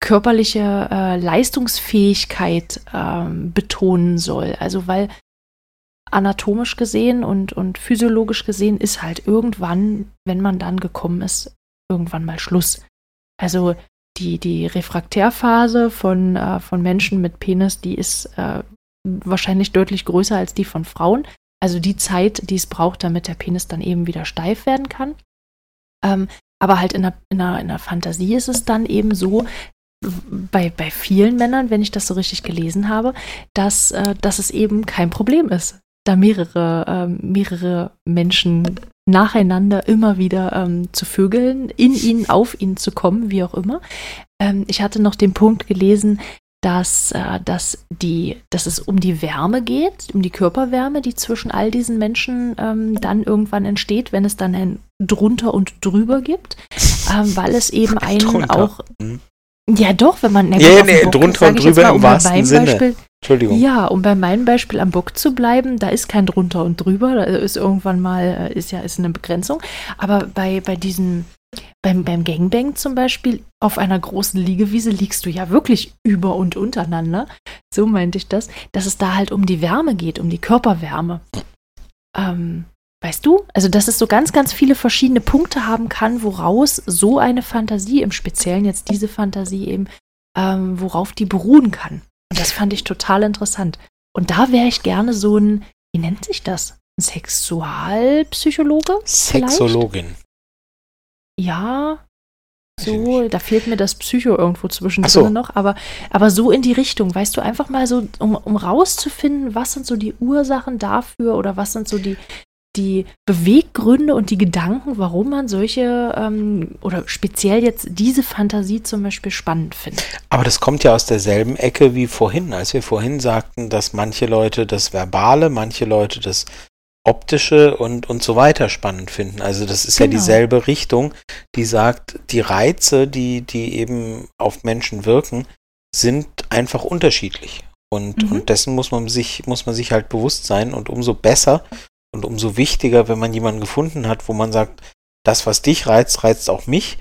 körperliche äh, Leistungsfähigkeit ähm, betonen soll. Also weil anatomisch gesehen und, und physiologisch gesehen ist halt irgendwann, wenn man dann gekommen ist, irgendwann mal Schluss. Also die, die Refraktärphase von, äh, von Menschen mit Penis, die ist äh, wahrscheinlich deutlich größer als die von Frauen. Also die Zeit, die es braucht, damit der Penis dann eben wieder steif werden kann. Ähm, aber halt in der, in, der, in der Fantasie ist es dann eben so, bei, bei vielen Männern, wenn ich das so richtig gelesen habe, dass, äh, dass es eben kein Problem ist, da mehrere, ähm, mehrere Menschen nacheinander immer wieder ähm, zu vögeln, in ihn, auf ihn zu kommen, wie auch immer. Ähm, ich hatte noch den Punkt gelesen, dass, äh, dass, die, dass es um die Wärme geht, um die Körperwärme, die zwischen all diesen Menschen ähm, dann irgendwann entsteht, wenn es dann ein drunter und drüber gibt, ähm, weil es eben (laughs) einen drunter. auch. Hm. Ja, doch, wenn man. Ja, nee, drunter und drüber mal, um im wahrsten Sinne. Beispiel, Entschuldigung. Ja, um bei meinem Beispiel am Bock zu bleiben, da ist kein drunter und drüber, da ist irgendwann mal, äh, ist ja ist eine Begrenzung. Aber bei, bei diesen beim, beim Gangbang zum Beispiel auf einer großen Liegewiese liegst du ja wirklich über und untereinander. So meinte ich das, dass es da halt um die Wärme geht, um die Körperwärme. Ähm, weißt du? Also, dass es so ganz, ganz viele verschiedene Punkte haben kann, woraus so eine Fantasie, im Speziellen jetzt diese Fantasie eben, ähm, worauf die beruhen kann. Und das fand ich total interessant. Und da wäre ich gerne so ein, wie nennt sich das? Ein Sexualpsychologe? Sexologin. Vielleicht? Ja, so, da fehlt mir das Psycho irgendwo zwischendrin so. noch, aber, aber so in die Richtung, weißt du, einfach mal so, um, um rauszufinden, was sind so die Ursachen dafür oder was sind so die, die Beweggründe und die Gedanken, warum man solche ähm, oder speziell jetzt diese Fantasie zum Beispiel spannend findet. Aber das kommt ja aus derselben Ecke wie vorhin, als wir vorhin sagten, dass manche Leute das Verbale, manche Leute das optische und, und so weiter spannend finden. Also das ist genau. ja dieselbe Richtung, die sagt, die Reize, die, die eben auf Menschen wirken, sind einfach unterschiedlich. Und, mhm. und dessen muss man sich, muss man sich halt bewusst sein und umso besser und umso wichtiger, wenn man jemanden gefunden hat, wo man sagt, das, was dich reizt, reizt auch mich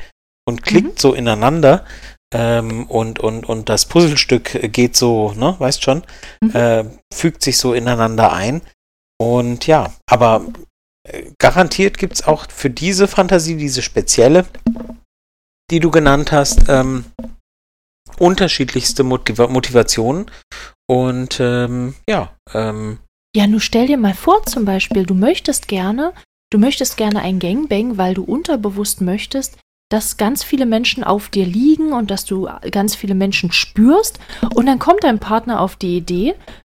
und klickt mhm. so ineinander, ähm, und, und, und das Puzzlestück geht so, ne, weißt schon, mhm. äh, fügt sich so ineinander ein, und ja, aber äh, garantiert gibt es auch für diese Fantasie, diese spezielle, die du genannt hast, ähm, unterschiedlichste Motiva Motivationen. Und ähm, ja. Ähm, ja, nun stell dir mal vor, zum Beispiel, du möchtest gerne, du möchtest gerne ein Gangbang, weil du unterbewusst möchtest, dass ganz viele Menschen auf dir liegen und dass du ganz viele Menschen spürst. Und dann kommt dein Partner auf die Idee,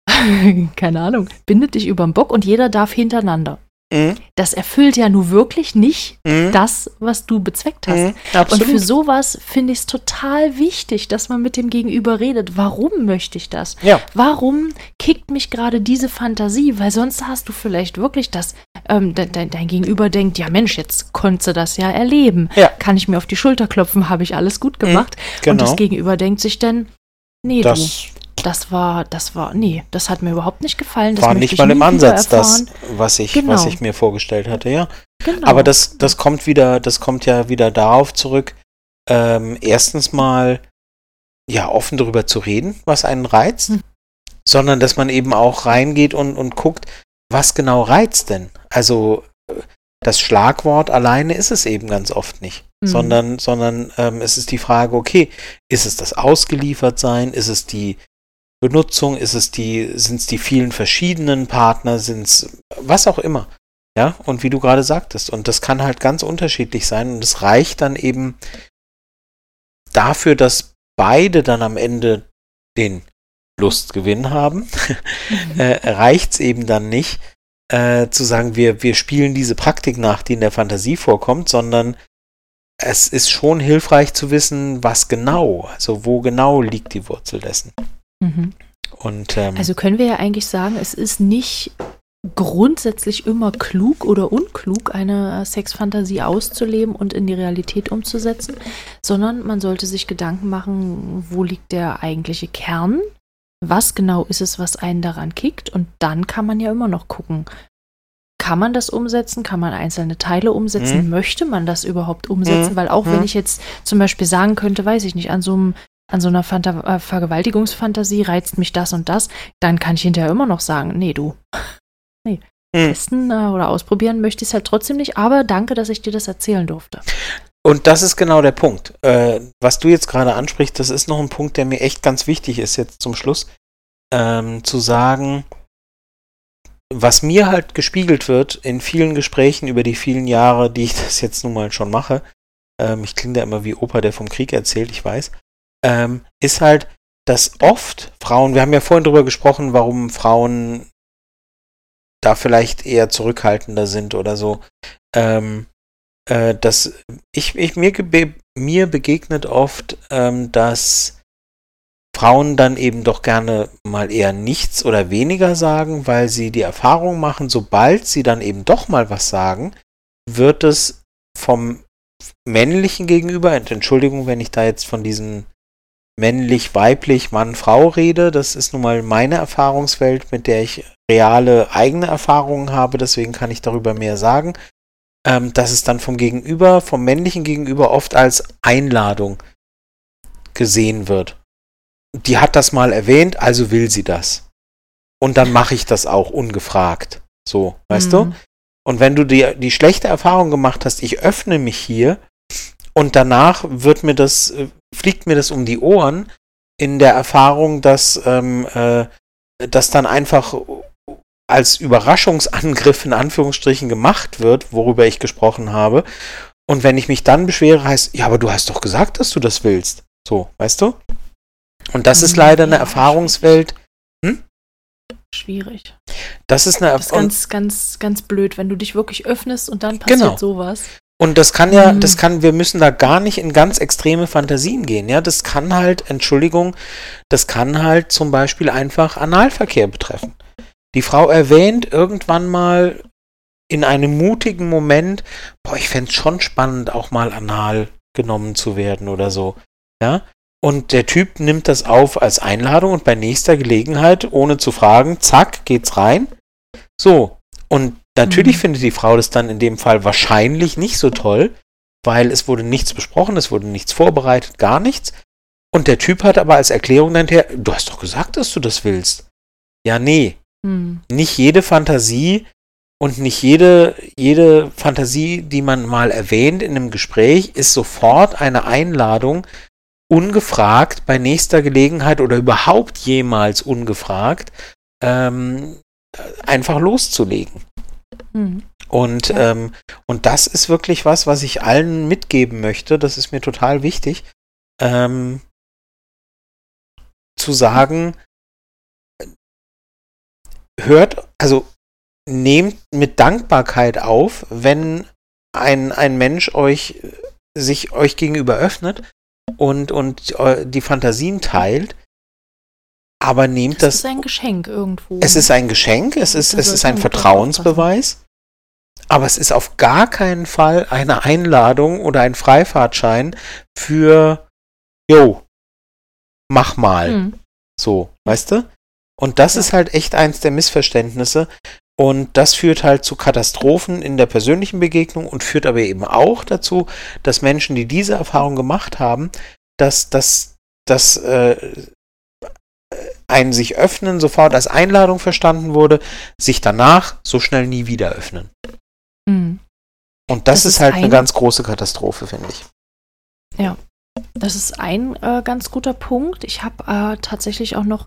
(laughs) keine Ahnung, bindet dich über den Bock und jeder darf hintereinander. Mhm. Das erfüllt ja nur wirklich nicht mhm. das, was du bezweckt hast. Mhm, und für sowas finde ich es total wichtig, dass man mit dem Gegenüber redet. Warum möchte ich das? Ja. Warum kickt mich gerade diese Fantasie? Weil sonst hast du vielleicht wirklich das, ähm, de de dein Gegenüber denkt, ja Mensch, jetzt konntest du das ja erleben. Ja. Kann ich mir auf die Schulter klopfen, habe ich alles gut mhm, gemacht. Genau. Und das Gegenüber denkt sich dann, nee, das du das war, das war, nee, das hat mir überhaupt nicht gefallen. Das war nicht mal im Ansatz das, was ich, genau. was ich mir vorgestellt hatte, ja. Genau. Aber das, das kommt wieder, das kommt ja wieder darauf zurück, ähm, erstens mal, ja, offen darüber zu reden, was einen reizt, hm. sondern dass man eben auch reingeht und, und guckt, was genau reizt denn? Also, das Schlagwort alleine ist es eben ganz oft nicht. Mhm. Sondern, sondern ähm, es ist die Frage, okay, ist es das Ausgeliefertsein? Ist es die Benutzung? Ist es die, sind es die vielen verschiedenen Partner? Sind es was auch immer? Ja, und wie du gerade sagtest, und das kann halt ganz unterschiedlich sein und es reicht dann eben dafür, dass beide dann am Ende den Lustgewinn haben, (laughs) mhm. äh, reicht es eben dann nicht, äh, zu sagen, wir, wir spielen diese Praktik nach, die in der Fantasie vorkommt, sondern es ist schon hilfreich zu wissen, was genau, also wo genau liegt die Wurzel dessen. Mhm. Und, ähm, also können wir ja eigentlich sagen, es ist nicht grundsätzlich immer klug oder unklug, eine Sexfantasie auszuleben und in die Realität umzusetzen, sondern man sollte sich Gedanken machen, wo liegt der eigentliche Kern, was genau ist es, was einen daran kickt und dann kann man ja immer noch gucken, kann man das umsetzen? Kann man einzelne Teile umsetzen? Mhm. Möchte man das überhaupt umsetzen? Mhm. Weil auch mhm. wenn ich jetzt zum Beispiel sagen könnte, weiß ich nicht, an so einem an so einer Fanta äh, Vergewaltigungsfantasie reizt mich das und das, dann kann ich hinterher immer noch sagen, nee, du. (laughs) Nee. Hm. Testen äh, oder ausprobieren möchte ich es halt trotzdem nicht, aber danke, dass ich dir das erzählen durfte. Und das ist genau der Punkt. Äh, was du jetzt gerade ansprichst, das ist noch ein Punkt, der mir echt ganz wichtig ist, jetzt zum Schluss, ähm, zu sagen, was mir halt gespiegelt wird in vielen Gesprächen über die vielen Jahre, die ich (laughs) das jetzt nun mal schon mache, ähm, ich klinge da immer wie Opa, der vom Krieg erzählt, ich weiß, ähm, ist halt, dass oft Frauen, wir haben ja vorhin drüber gesprochen, warum Frauen da vielleicht eher zurückhaltender sind oder so, ähm, äh, dass ich, ich mir, mir begegnet oft, ähm, dass Frauen dann eben doch gerne mal eher nichts oder weniger sagen, weil sie die Erfahrung machen, sobald sie dann eben doch mal was sagen, wird es vom männlichen gegenüber, Entschuldigung, wenn ich da jetzt von diesen männlich, weiblich, Mann, Frau rede, das ist nun mal meine Erfahrungswelt, mit der ich reale eigene Erfahrungen habe, deswegen kann ich darüber mehr sagen, ähm, dass es dann vom Gegenüber, vom männlichen Gegenüber oft als Einladung gesehen wird. Die hat das mal erwähnt, also will sie das. Und dann mache ich das auch ungefragt. So, weißt mhm. du? Und wenn du die, die schlechte Erfahrung gemacht hast, ich öffne mich hier und danach wird mir das, äh, fliegt mir das um die Ohren in der Erfahrung, dass ähm, äh, das dann einfach als Überraschungsangriff in Anführungsstrichen gemacht wird, worüber ich gesprochen habe. Und wenn ich mich dann beschwere, heißt, ja, aber du hast doch gesagt, dass du das willst. So, weißt du? Und das ist mhm. leider eine Erfahrungswelt. Hm? Schwierig. Das ist eine das ist ganz, ganz, ganz blöd, wenn du dich wirklich öffnest und dann passiert genau. sowas. Und das kann ja, mhm. das kann, wir müssen da gar nicht in ganz extreme Fantasien gehen, ja. Das kann halt, Entschuldigung, das kann halt zum Beispiel einfach Analverkehr betreffen. Die Frau erwähnt irgendwann mal in einem mutigen Moment, boah, ich fände es schon spannend, auch mal anal genommen zu werden oder so. Ja. Und der Typ nimmt das auf als Einladung und bei nächster Gelegenheit, ohne zu fragen, zack, geht's rein. So. Und natürlich mhm. findet die Frau das dann in dem Fall wahrscheinlich nicht so toll, weil es wurde nichts besprochen, es wurde nichts vorbereitet, gar nichts. Und der Typ hat aber als Erklärung dann her, du hast doch gesagt, dass du das willst. Ja, nee, hm. Nicht jede Fantasie und nicht jede, jede Fantasie, die man mal erwähnt in einem Gespräch, ist sofort eine Einladung, ungefragt bei nächster Gelegenheit oder überhaupt jemals ungefragt, ähm, einfach loszulegen. Mhm. Und, ja. ähm, und das ist wirklich was, was ich allen mitgeben möchte. Das ist mir total wichtig. Ähm, zu sagen, hört, also nehmt mit Dankbarkeit auf, wenn ein, ein Mensch euch sich euch gegenüber öffnet und, und äh, die Fantasien teilt. Aber nehmt das. Es ist ein Geschenk irgendwo. Es ist ein Geschenk, es ist, es ist ein Vertrauensbeweis. Aber es ist auf gar keinen Fall eine Einladung oder ein Freifahrtschein für, jo, mach mal. Hm. So, weißt du? Und das ja. ist halt echt eins der Missverständnisse. Und das führt halt zu Katastrophen in der persönlichen Begegnung und führt aber eben auch dazu, dass Menschen, die diese Erfahrung gemacht haben, dass das dass, äh, ein sich öffnen sofort als Einladung verstanden wurde, sich danach so schnell nie wieder öffnen. Mhm. Und das, das ist, ist halt ein... eine ganz große Katastrophe, finde ich. Ja, das ist ein äh, ganz guter Punkt. Ich habe äh, tatsächlich auch noch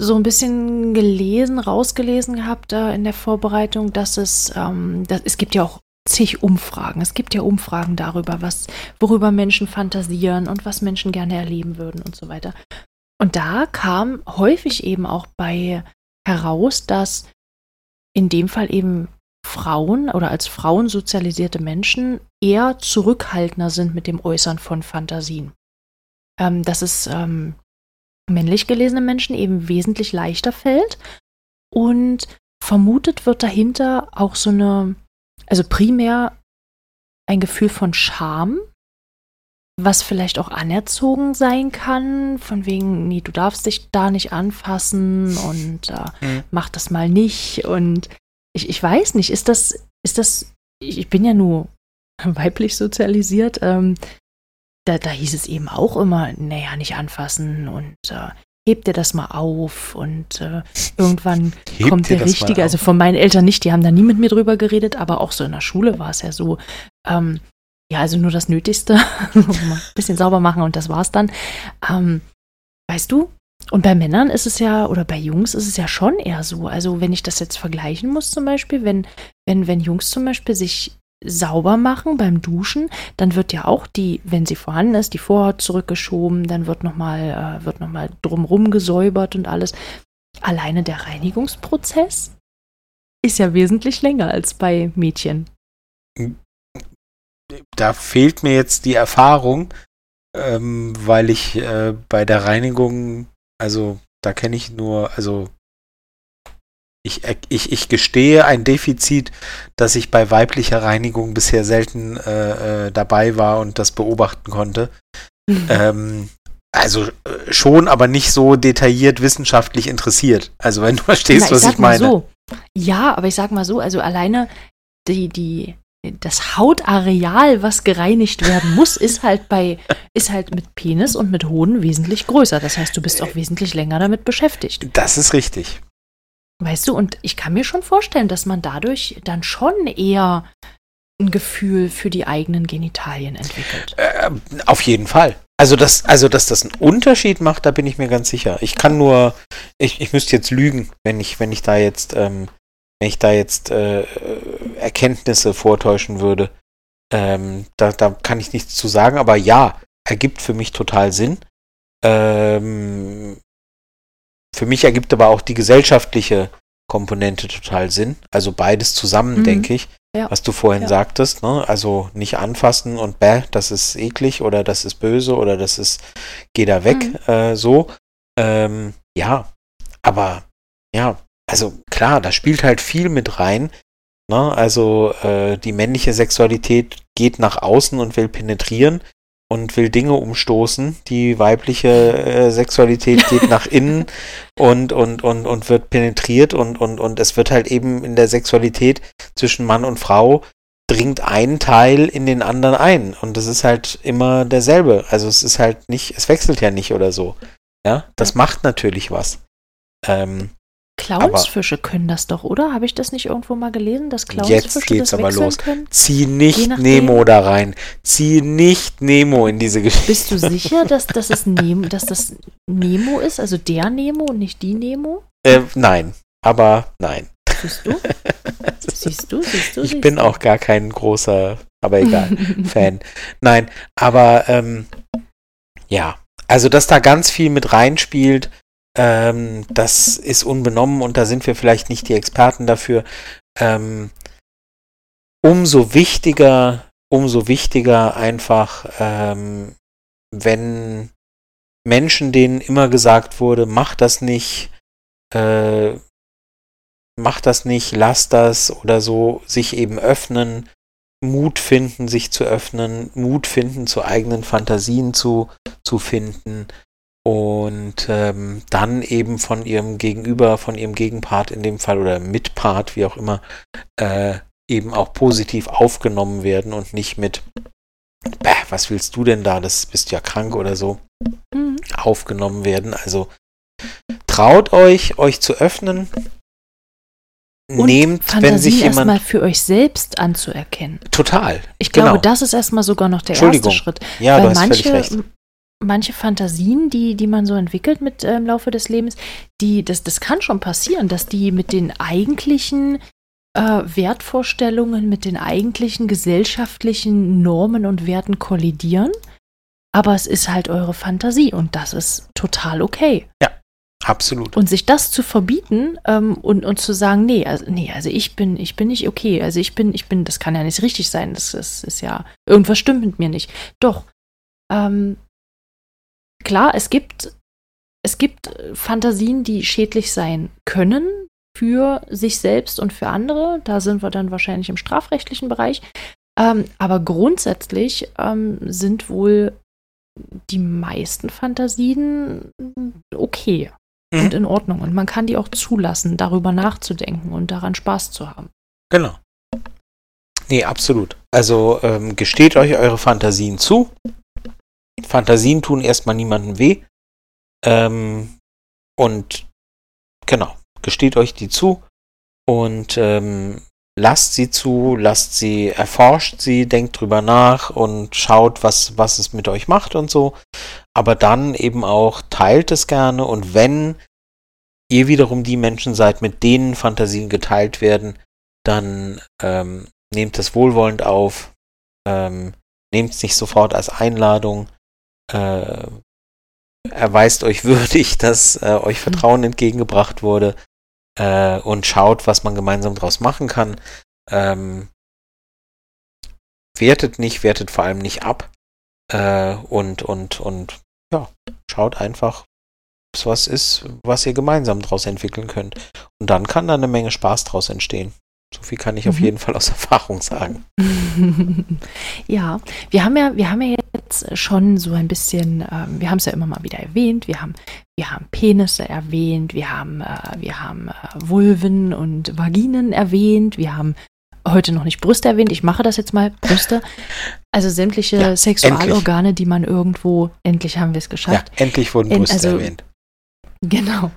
so ein bisschen gelesen, rausgelesen gehabt äh, in der Vorbereitung, dass es, ähm, dass, es gibt ja auch zig Umfragen. Es gibt ja Umfragen darüber, was, worüber Menschen fantasieren und was Menschen gerne erleben würden und so weiter. Und da kam häufig eben auch bei heraus, dass in dem Fall eben Frauen oder als Frauen sozialisierte Menschen eher zurückhaltender sind mit dem Äußern von Fantasien. Ähm, dass es ähm, männlich gelesene Menschen eben wesentlich leichter fällt. Und vermutet wird dahinter auch so eine, also primär ein Gefühl von Scham, was vielleicht auch anerzogen sein kann, von wegen, nee, du darfst dich da nicht anfassen und äh, mhm. mach das mal nicht. Und ich, ich weiß nicht, ist das, ist das, ich, bin ja nur (laughs) weiblich sozialisiert, ähm, da, da hieß es eben auch immer, naja, nicht anfassen und äh, hebt dir das mal auf und äh, irgendwann (laughs) hebt kommt der Richtige. Also von meinen Eltern nicht, die haben da nie mit mir drüber geredet, aber auch so in der Schule war es ja so, ähm, ja, also nur das Nötigste, (laughs) ein bisschen sauber machen und das war's dann. Ähm, weißt du, und bei Männern ist es ja, oder bei Jungs ist es ja schon eher so. Also wenn ich das jetzt vergleichen muss zum Beispiel, wenn, wenn, wenn Jungs zum Beispiel sich sauber machen beim Duschen, dann wird ja auch die, wenn sie vorhanden ist, die Vorhaut zurückgeschoben, dann wird nochmal äh, wird noch drumrum gesäubert und alles. Alleine der Reinigungsprozess ist ja wesentlich länger als bei Mädchen. Da fehlt mir jetzt die Erfahrung, ähm, weil ich äh, bei der Reinigung, also da kenne ich nur, also ich, ich, ich gestehe ein Defizit, dass ich bei weiblicher Reinigung bisher selten äh, äh, dabei war und das beobachten konnte. Mhm. Ähm, also äh, schon, aber nicht so detailliert wissenschaftlich interessiert. Also wenn du verstehst, Na, ich was ich meine. So. Ja, aber ich sag mal so, also alleine die, die, das Hautareal, was gereinigt werden muss, ist halt bei, ist halt mit Penis und mit Hoden wesentlich größer. Das heißt, du bist auch wesentlich länger damit beschäftigt. Das ist richtig. Weißt du, und ich kann mir schon vorstellen, dass man dadurch dann schon eher ein Gefühl für die eigenen Genitalien entwickelt. Äh, auf jeden Fall. Also, dass, also, dass das einen Unterschied macht, da bin ich mir ganz sicher. Ich kann nur, ich, ich müsste jetzt lügen, wenn ich, wenn ich da jetzt, ähm, wenn ich da jetzt äh, Erkenntnisse vortäuschen würde. Ähm, da, da kann ich nichts zu sagen, aber ja, ergibt für mich total Sinn. Ähm, für mich ergibt aber auch die gesellschaftliche Komponente total Sinn. Also beides zusammen, mhm. denke ich. Ja. Was du vorhin ja. sagtest, ne? Also nicht anfassen und bäh, das ist eklig oder das ist böse oder das ist, geh da weg, mhm. äh, so. Ähm, ja, aber ja, also klar, da spielt halt viel mit rein. Ne? Also äh, die männliche Sexualität geht nach außen und will penetrieren und will Dinge umstoßen. Die weibliche äh, Sexualität geht nach (laughs) innen und, und, und, und wird penetriert und, und, und es wird halt eben in der Sexualität zwischen Mann und Frau dringt ein Teil in den anderen ein. Und das ist halt immer derselbe. Also es ist halt nicht, es wechselt ja nicht oder so. Ja, das macht natürlich was. Ähm, Clownsfische können das doch, oder? Habe ich das nicht irgendwo mal gelesen, dass Clownsfische Jetzt geht's aber los. Können? Zieh nicht Nemo da rein. Zieh nicht Nemo in diese Geschichte. Bist du sicher, dass, dass, es Nemo, dass das Nemo ist? Also der Nemo und nicht die Nemo? Äh, nein, aber nein. Siehst du? siehst du, siehst du? Ich siehst bin du? auch gar kein großer, aber egal, (laughs) Fan. Nein, aber ähm, ja, also dass da ganz viel mit reinspielt, ähm, das ist unbenommen und da sind wir vielleicht nicht die Experten dafür. Ähm, umso wichtiger, umso wichtiger einfach, ähm, wenn Menschen, denen immer gesagt wurde, mach das nicht, äh, mach das nicht, lass das oder so, sich eben öffnen, Mut finden, sich zu öffnen, Mut finden, zu eigenen Fantasien zu, zu finden und ähm, dann eben von ihrem Gegenüber, von ihrem Gegenpart in dem Fall oder Mitpart, wie auch immer, äh, eben auch positiv aufgenommen werden und nicht mit, was willst du denn da, das bist ja krank oder so, mhm. aufgenommen werden. Also traut euch, euch zu öffnen. Und Nehmt, Fantasie wenn sich jemand erstmal für euch selbst anzuerkennen. Total. Ich glaube, genau. das ist erstmal sogar noch der erste Schritt. Ja, weil du hast manche, recht manche Fantasien, die, die man so entwickelt mit äh, im Laufe des Lebens, die, das, das kann schon passieren, dass die mit den eigentlichen äh, Wertvorstellungen, mit den eigentlichen gesellschaftlichen Normen und Werten kollidieren. Aber es ist halt eure Fantasie und das ist total okay. Ja, absolut. Und sich das zu verbieten ähm, und, und zu sagen, nee, also, nee, also ich bin, ich bin nicht okay. Also ich bin, ich bin, das kann ja nicht richtig sein. Das, das ist ja, irgendwas stimmt mit mir nicht. Doch, ähm, klar, es gibt, es gibt Fantasien, die schädlich sein können für sich selbst und für andere. Da sind wir dann wahrscheinlich im strafrechtlichen Bereich. Ähm, aber grundsätzlich ähm, sind wohl die meisten Fantasien okay mhm. und in Ordnung. Und man kann die auch zulassen, darüber nachzudenken und daran Spaß zu haben. Genau. Nee, absolut. Also ähm, gesteht euch eure Fantasien zu. Fantasien tun erstmal niemandem weh. Ähm, und genau, gesteht euch die zu und ähm, lasst sie zu, lasst sie, erforscht sie, denkt drüber nach und schaut, was, was es mit euch macht und so. Aber dann eben auch teilt es gerne und wenn ihr wiederum die Menschen seid, mit denen Fantasien geteilt werden, dann ähm, nehmt es wohlwollend auf, ähm, nehmt es nicht sofort als Einladung, äh, erweist euch (laughs) würdig, dass äh, euch mhm. Vertrauen entgegengebracht wurde äh, und schaut, was man gemeinsam daraus machen kann. Ähm, wertet nicht, wertet vor allem nicht ab äh, und, und, und ja, schaut einfach, was ist, was ihr gemeinsam daraus entwickeln könnt. Und dann kann da eine Menge Spaß draus entstehen. So viel kann ich mhm. auf jeden Fall aus (laughs) Erfahrung sagen. (laughs) ja, wir haben ja, wir haben ja jetzt schon so ein bisschen, ähm, wir haben es ja immer mal wieder erwähnt, wir haben, wir haben Penisse erwähnt, wir haben, äh, wir haben äh, Vulven und Vaginen erwähnt, wir haben heute noch nicht Brüste erwähnt, ich mache das jetzt mal, Brüste. (laughs) Also sämtliche ja, Sexualorgane, endlich. die man irgendwo, endlich haben wir es geschafft. Ja, endlich wurden Brüste also, erwähnt. Genau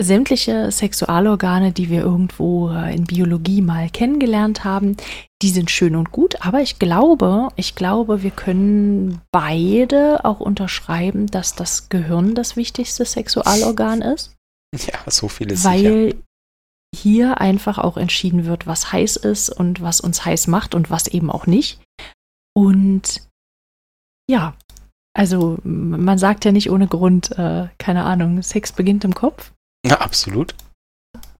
sämtliche Sexualorgane, die wir irgendwo äh, in Biologie mal kennengelernt haben, die sind schön und gut, aber ich glaube, ich glaube, wir können beide auch unterschreiben, dass das Gehirn das wichtigste Sexualorgan ist. (laughs) Ja, so viel ist Weil sicher. hier einfach auch entschieden wird, was heiß ist und was uns heiß macht und was eben auch nicht. Und ja, also man sagt ja nicht ohne Grund, äh, keine Ahnung, Sex beginnt im Kopf. Ja, absolut.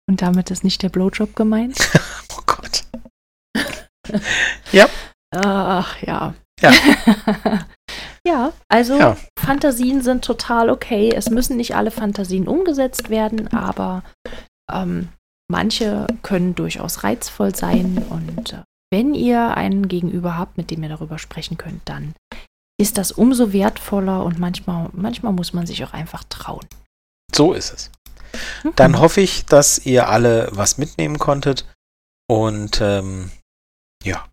Und damit ist nicht der Blowjob gemeint. (laughs) oh Gott. ja. Ach ja. Ja. (laughs) ja, also ja. Fantasien sind total okay. Es müssen nicht alle Fantasien umgesetzt werden, aber ähm, manche können durchaus reizvoll sein. Und äh, wenn ihr einen Gegenüber habt, mit dem ihr darüber sprechen könnt, dann ist das umso wertvoller und manchmal, manchmal muss man sich auch einfach trauen. So ist es. Dann mhm. hoffe ich, dass ihr alle was mitnehmen konntet und ähm, ja,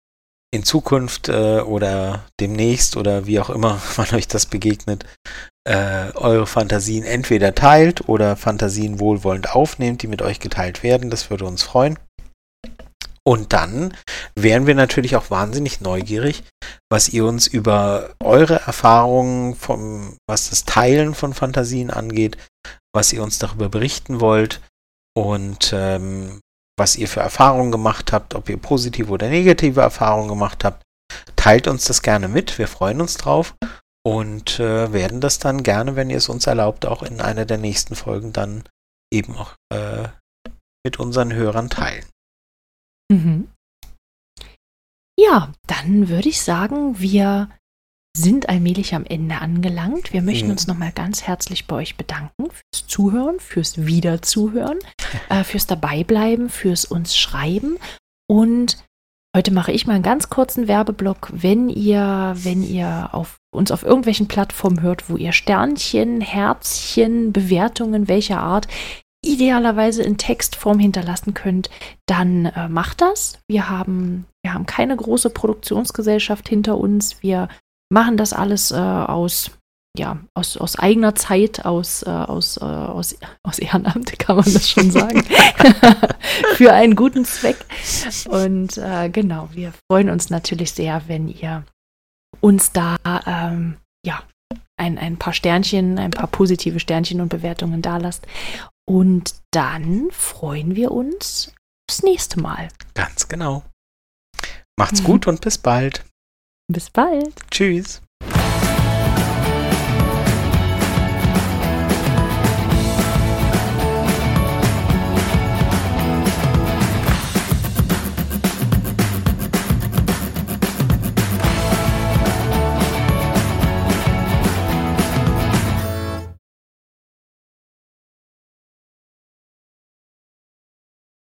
in Zukunft äh, oder demnächst oder wie auch immer (laughs) man euch das begegnet, äh, eure Fantasien entweder teilt oder Fantasien wohlwollend aufnehmt, die mit euch geteilt werden. Das würde uns freuen. Und dann wären wir natürlich auch wahnsinnig neugierig, was ihr uns über eure Erfahrungen vom, was das Teilen von Fantasien angeht, was ihr uns darüber berichten wollt und ähm, was ihr für Erfahrungen gemacht habt, ob ihr positive oder negative Erfahrungen gemacht habt. Teilt uns das gerne mit, wir freuen uns drauf und äh, werden das dann gerne, wenn ihr es uns erlaubt, auch in einer der nächsten Folgen dann eben auch äh, mit unseren Hörern teilen. Mhm. Ja, dann würde ich sagen, wir sind allmählich am Ende angelangt. Wir möchten mhm. uns nochmal ganz herzlich bei euch bedanken fürs Zuhören, fürs Wiederzuhören, (laughs) äh, fürs Dabeibleiben, fürs uns Schreiben. Und heute mache ich mal einen ganz kurzen Werbeblock. Wenn ihr, wenn ihr auf uns auf irgendwelchen Plattformen hört, wo ihr Sternchen, Herzchen, Bewertungen welcher Art idealerweise in Textform hinterlassen könnt, dann äh, macht das. Wir haben, wir haben keine große Produktionsgesellschaft hinter uns. Wir machen das alles äh, aus, ja, aus, aus eigener Zeit, aus, äh, aus, äh, aus, aus Ehrenamt, (laughs) kann man das schon sagen, (laughs) für einen guten Zweck. Und äh, genau, wir freuen uns natürlich sehr, wenn ihr uns da, ähm, ja, ein, ein paar Sternchen, ein paar positive Sternchen und Bewertungen da lasst. Und dann freuen wir uns aufs nächste Mal. Ganz genau. Macht's mhm. gut (laughs) und bis bald. Bis bald. Tschüss.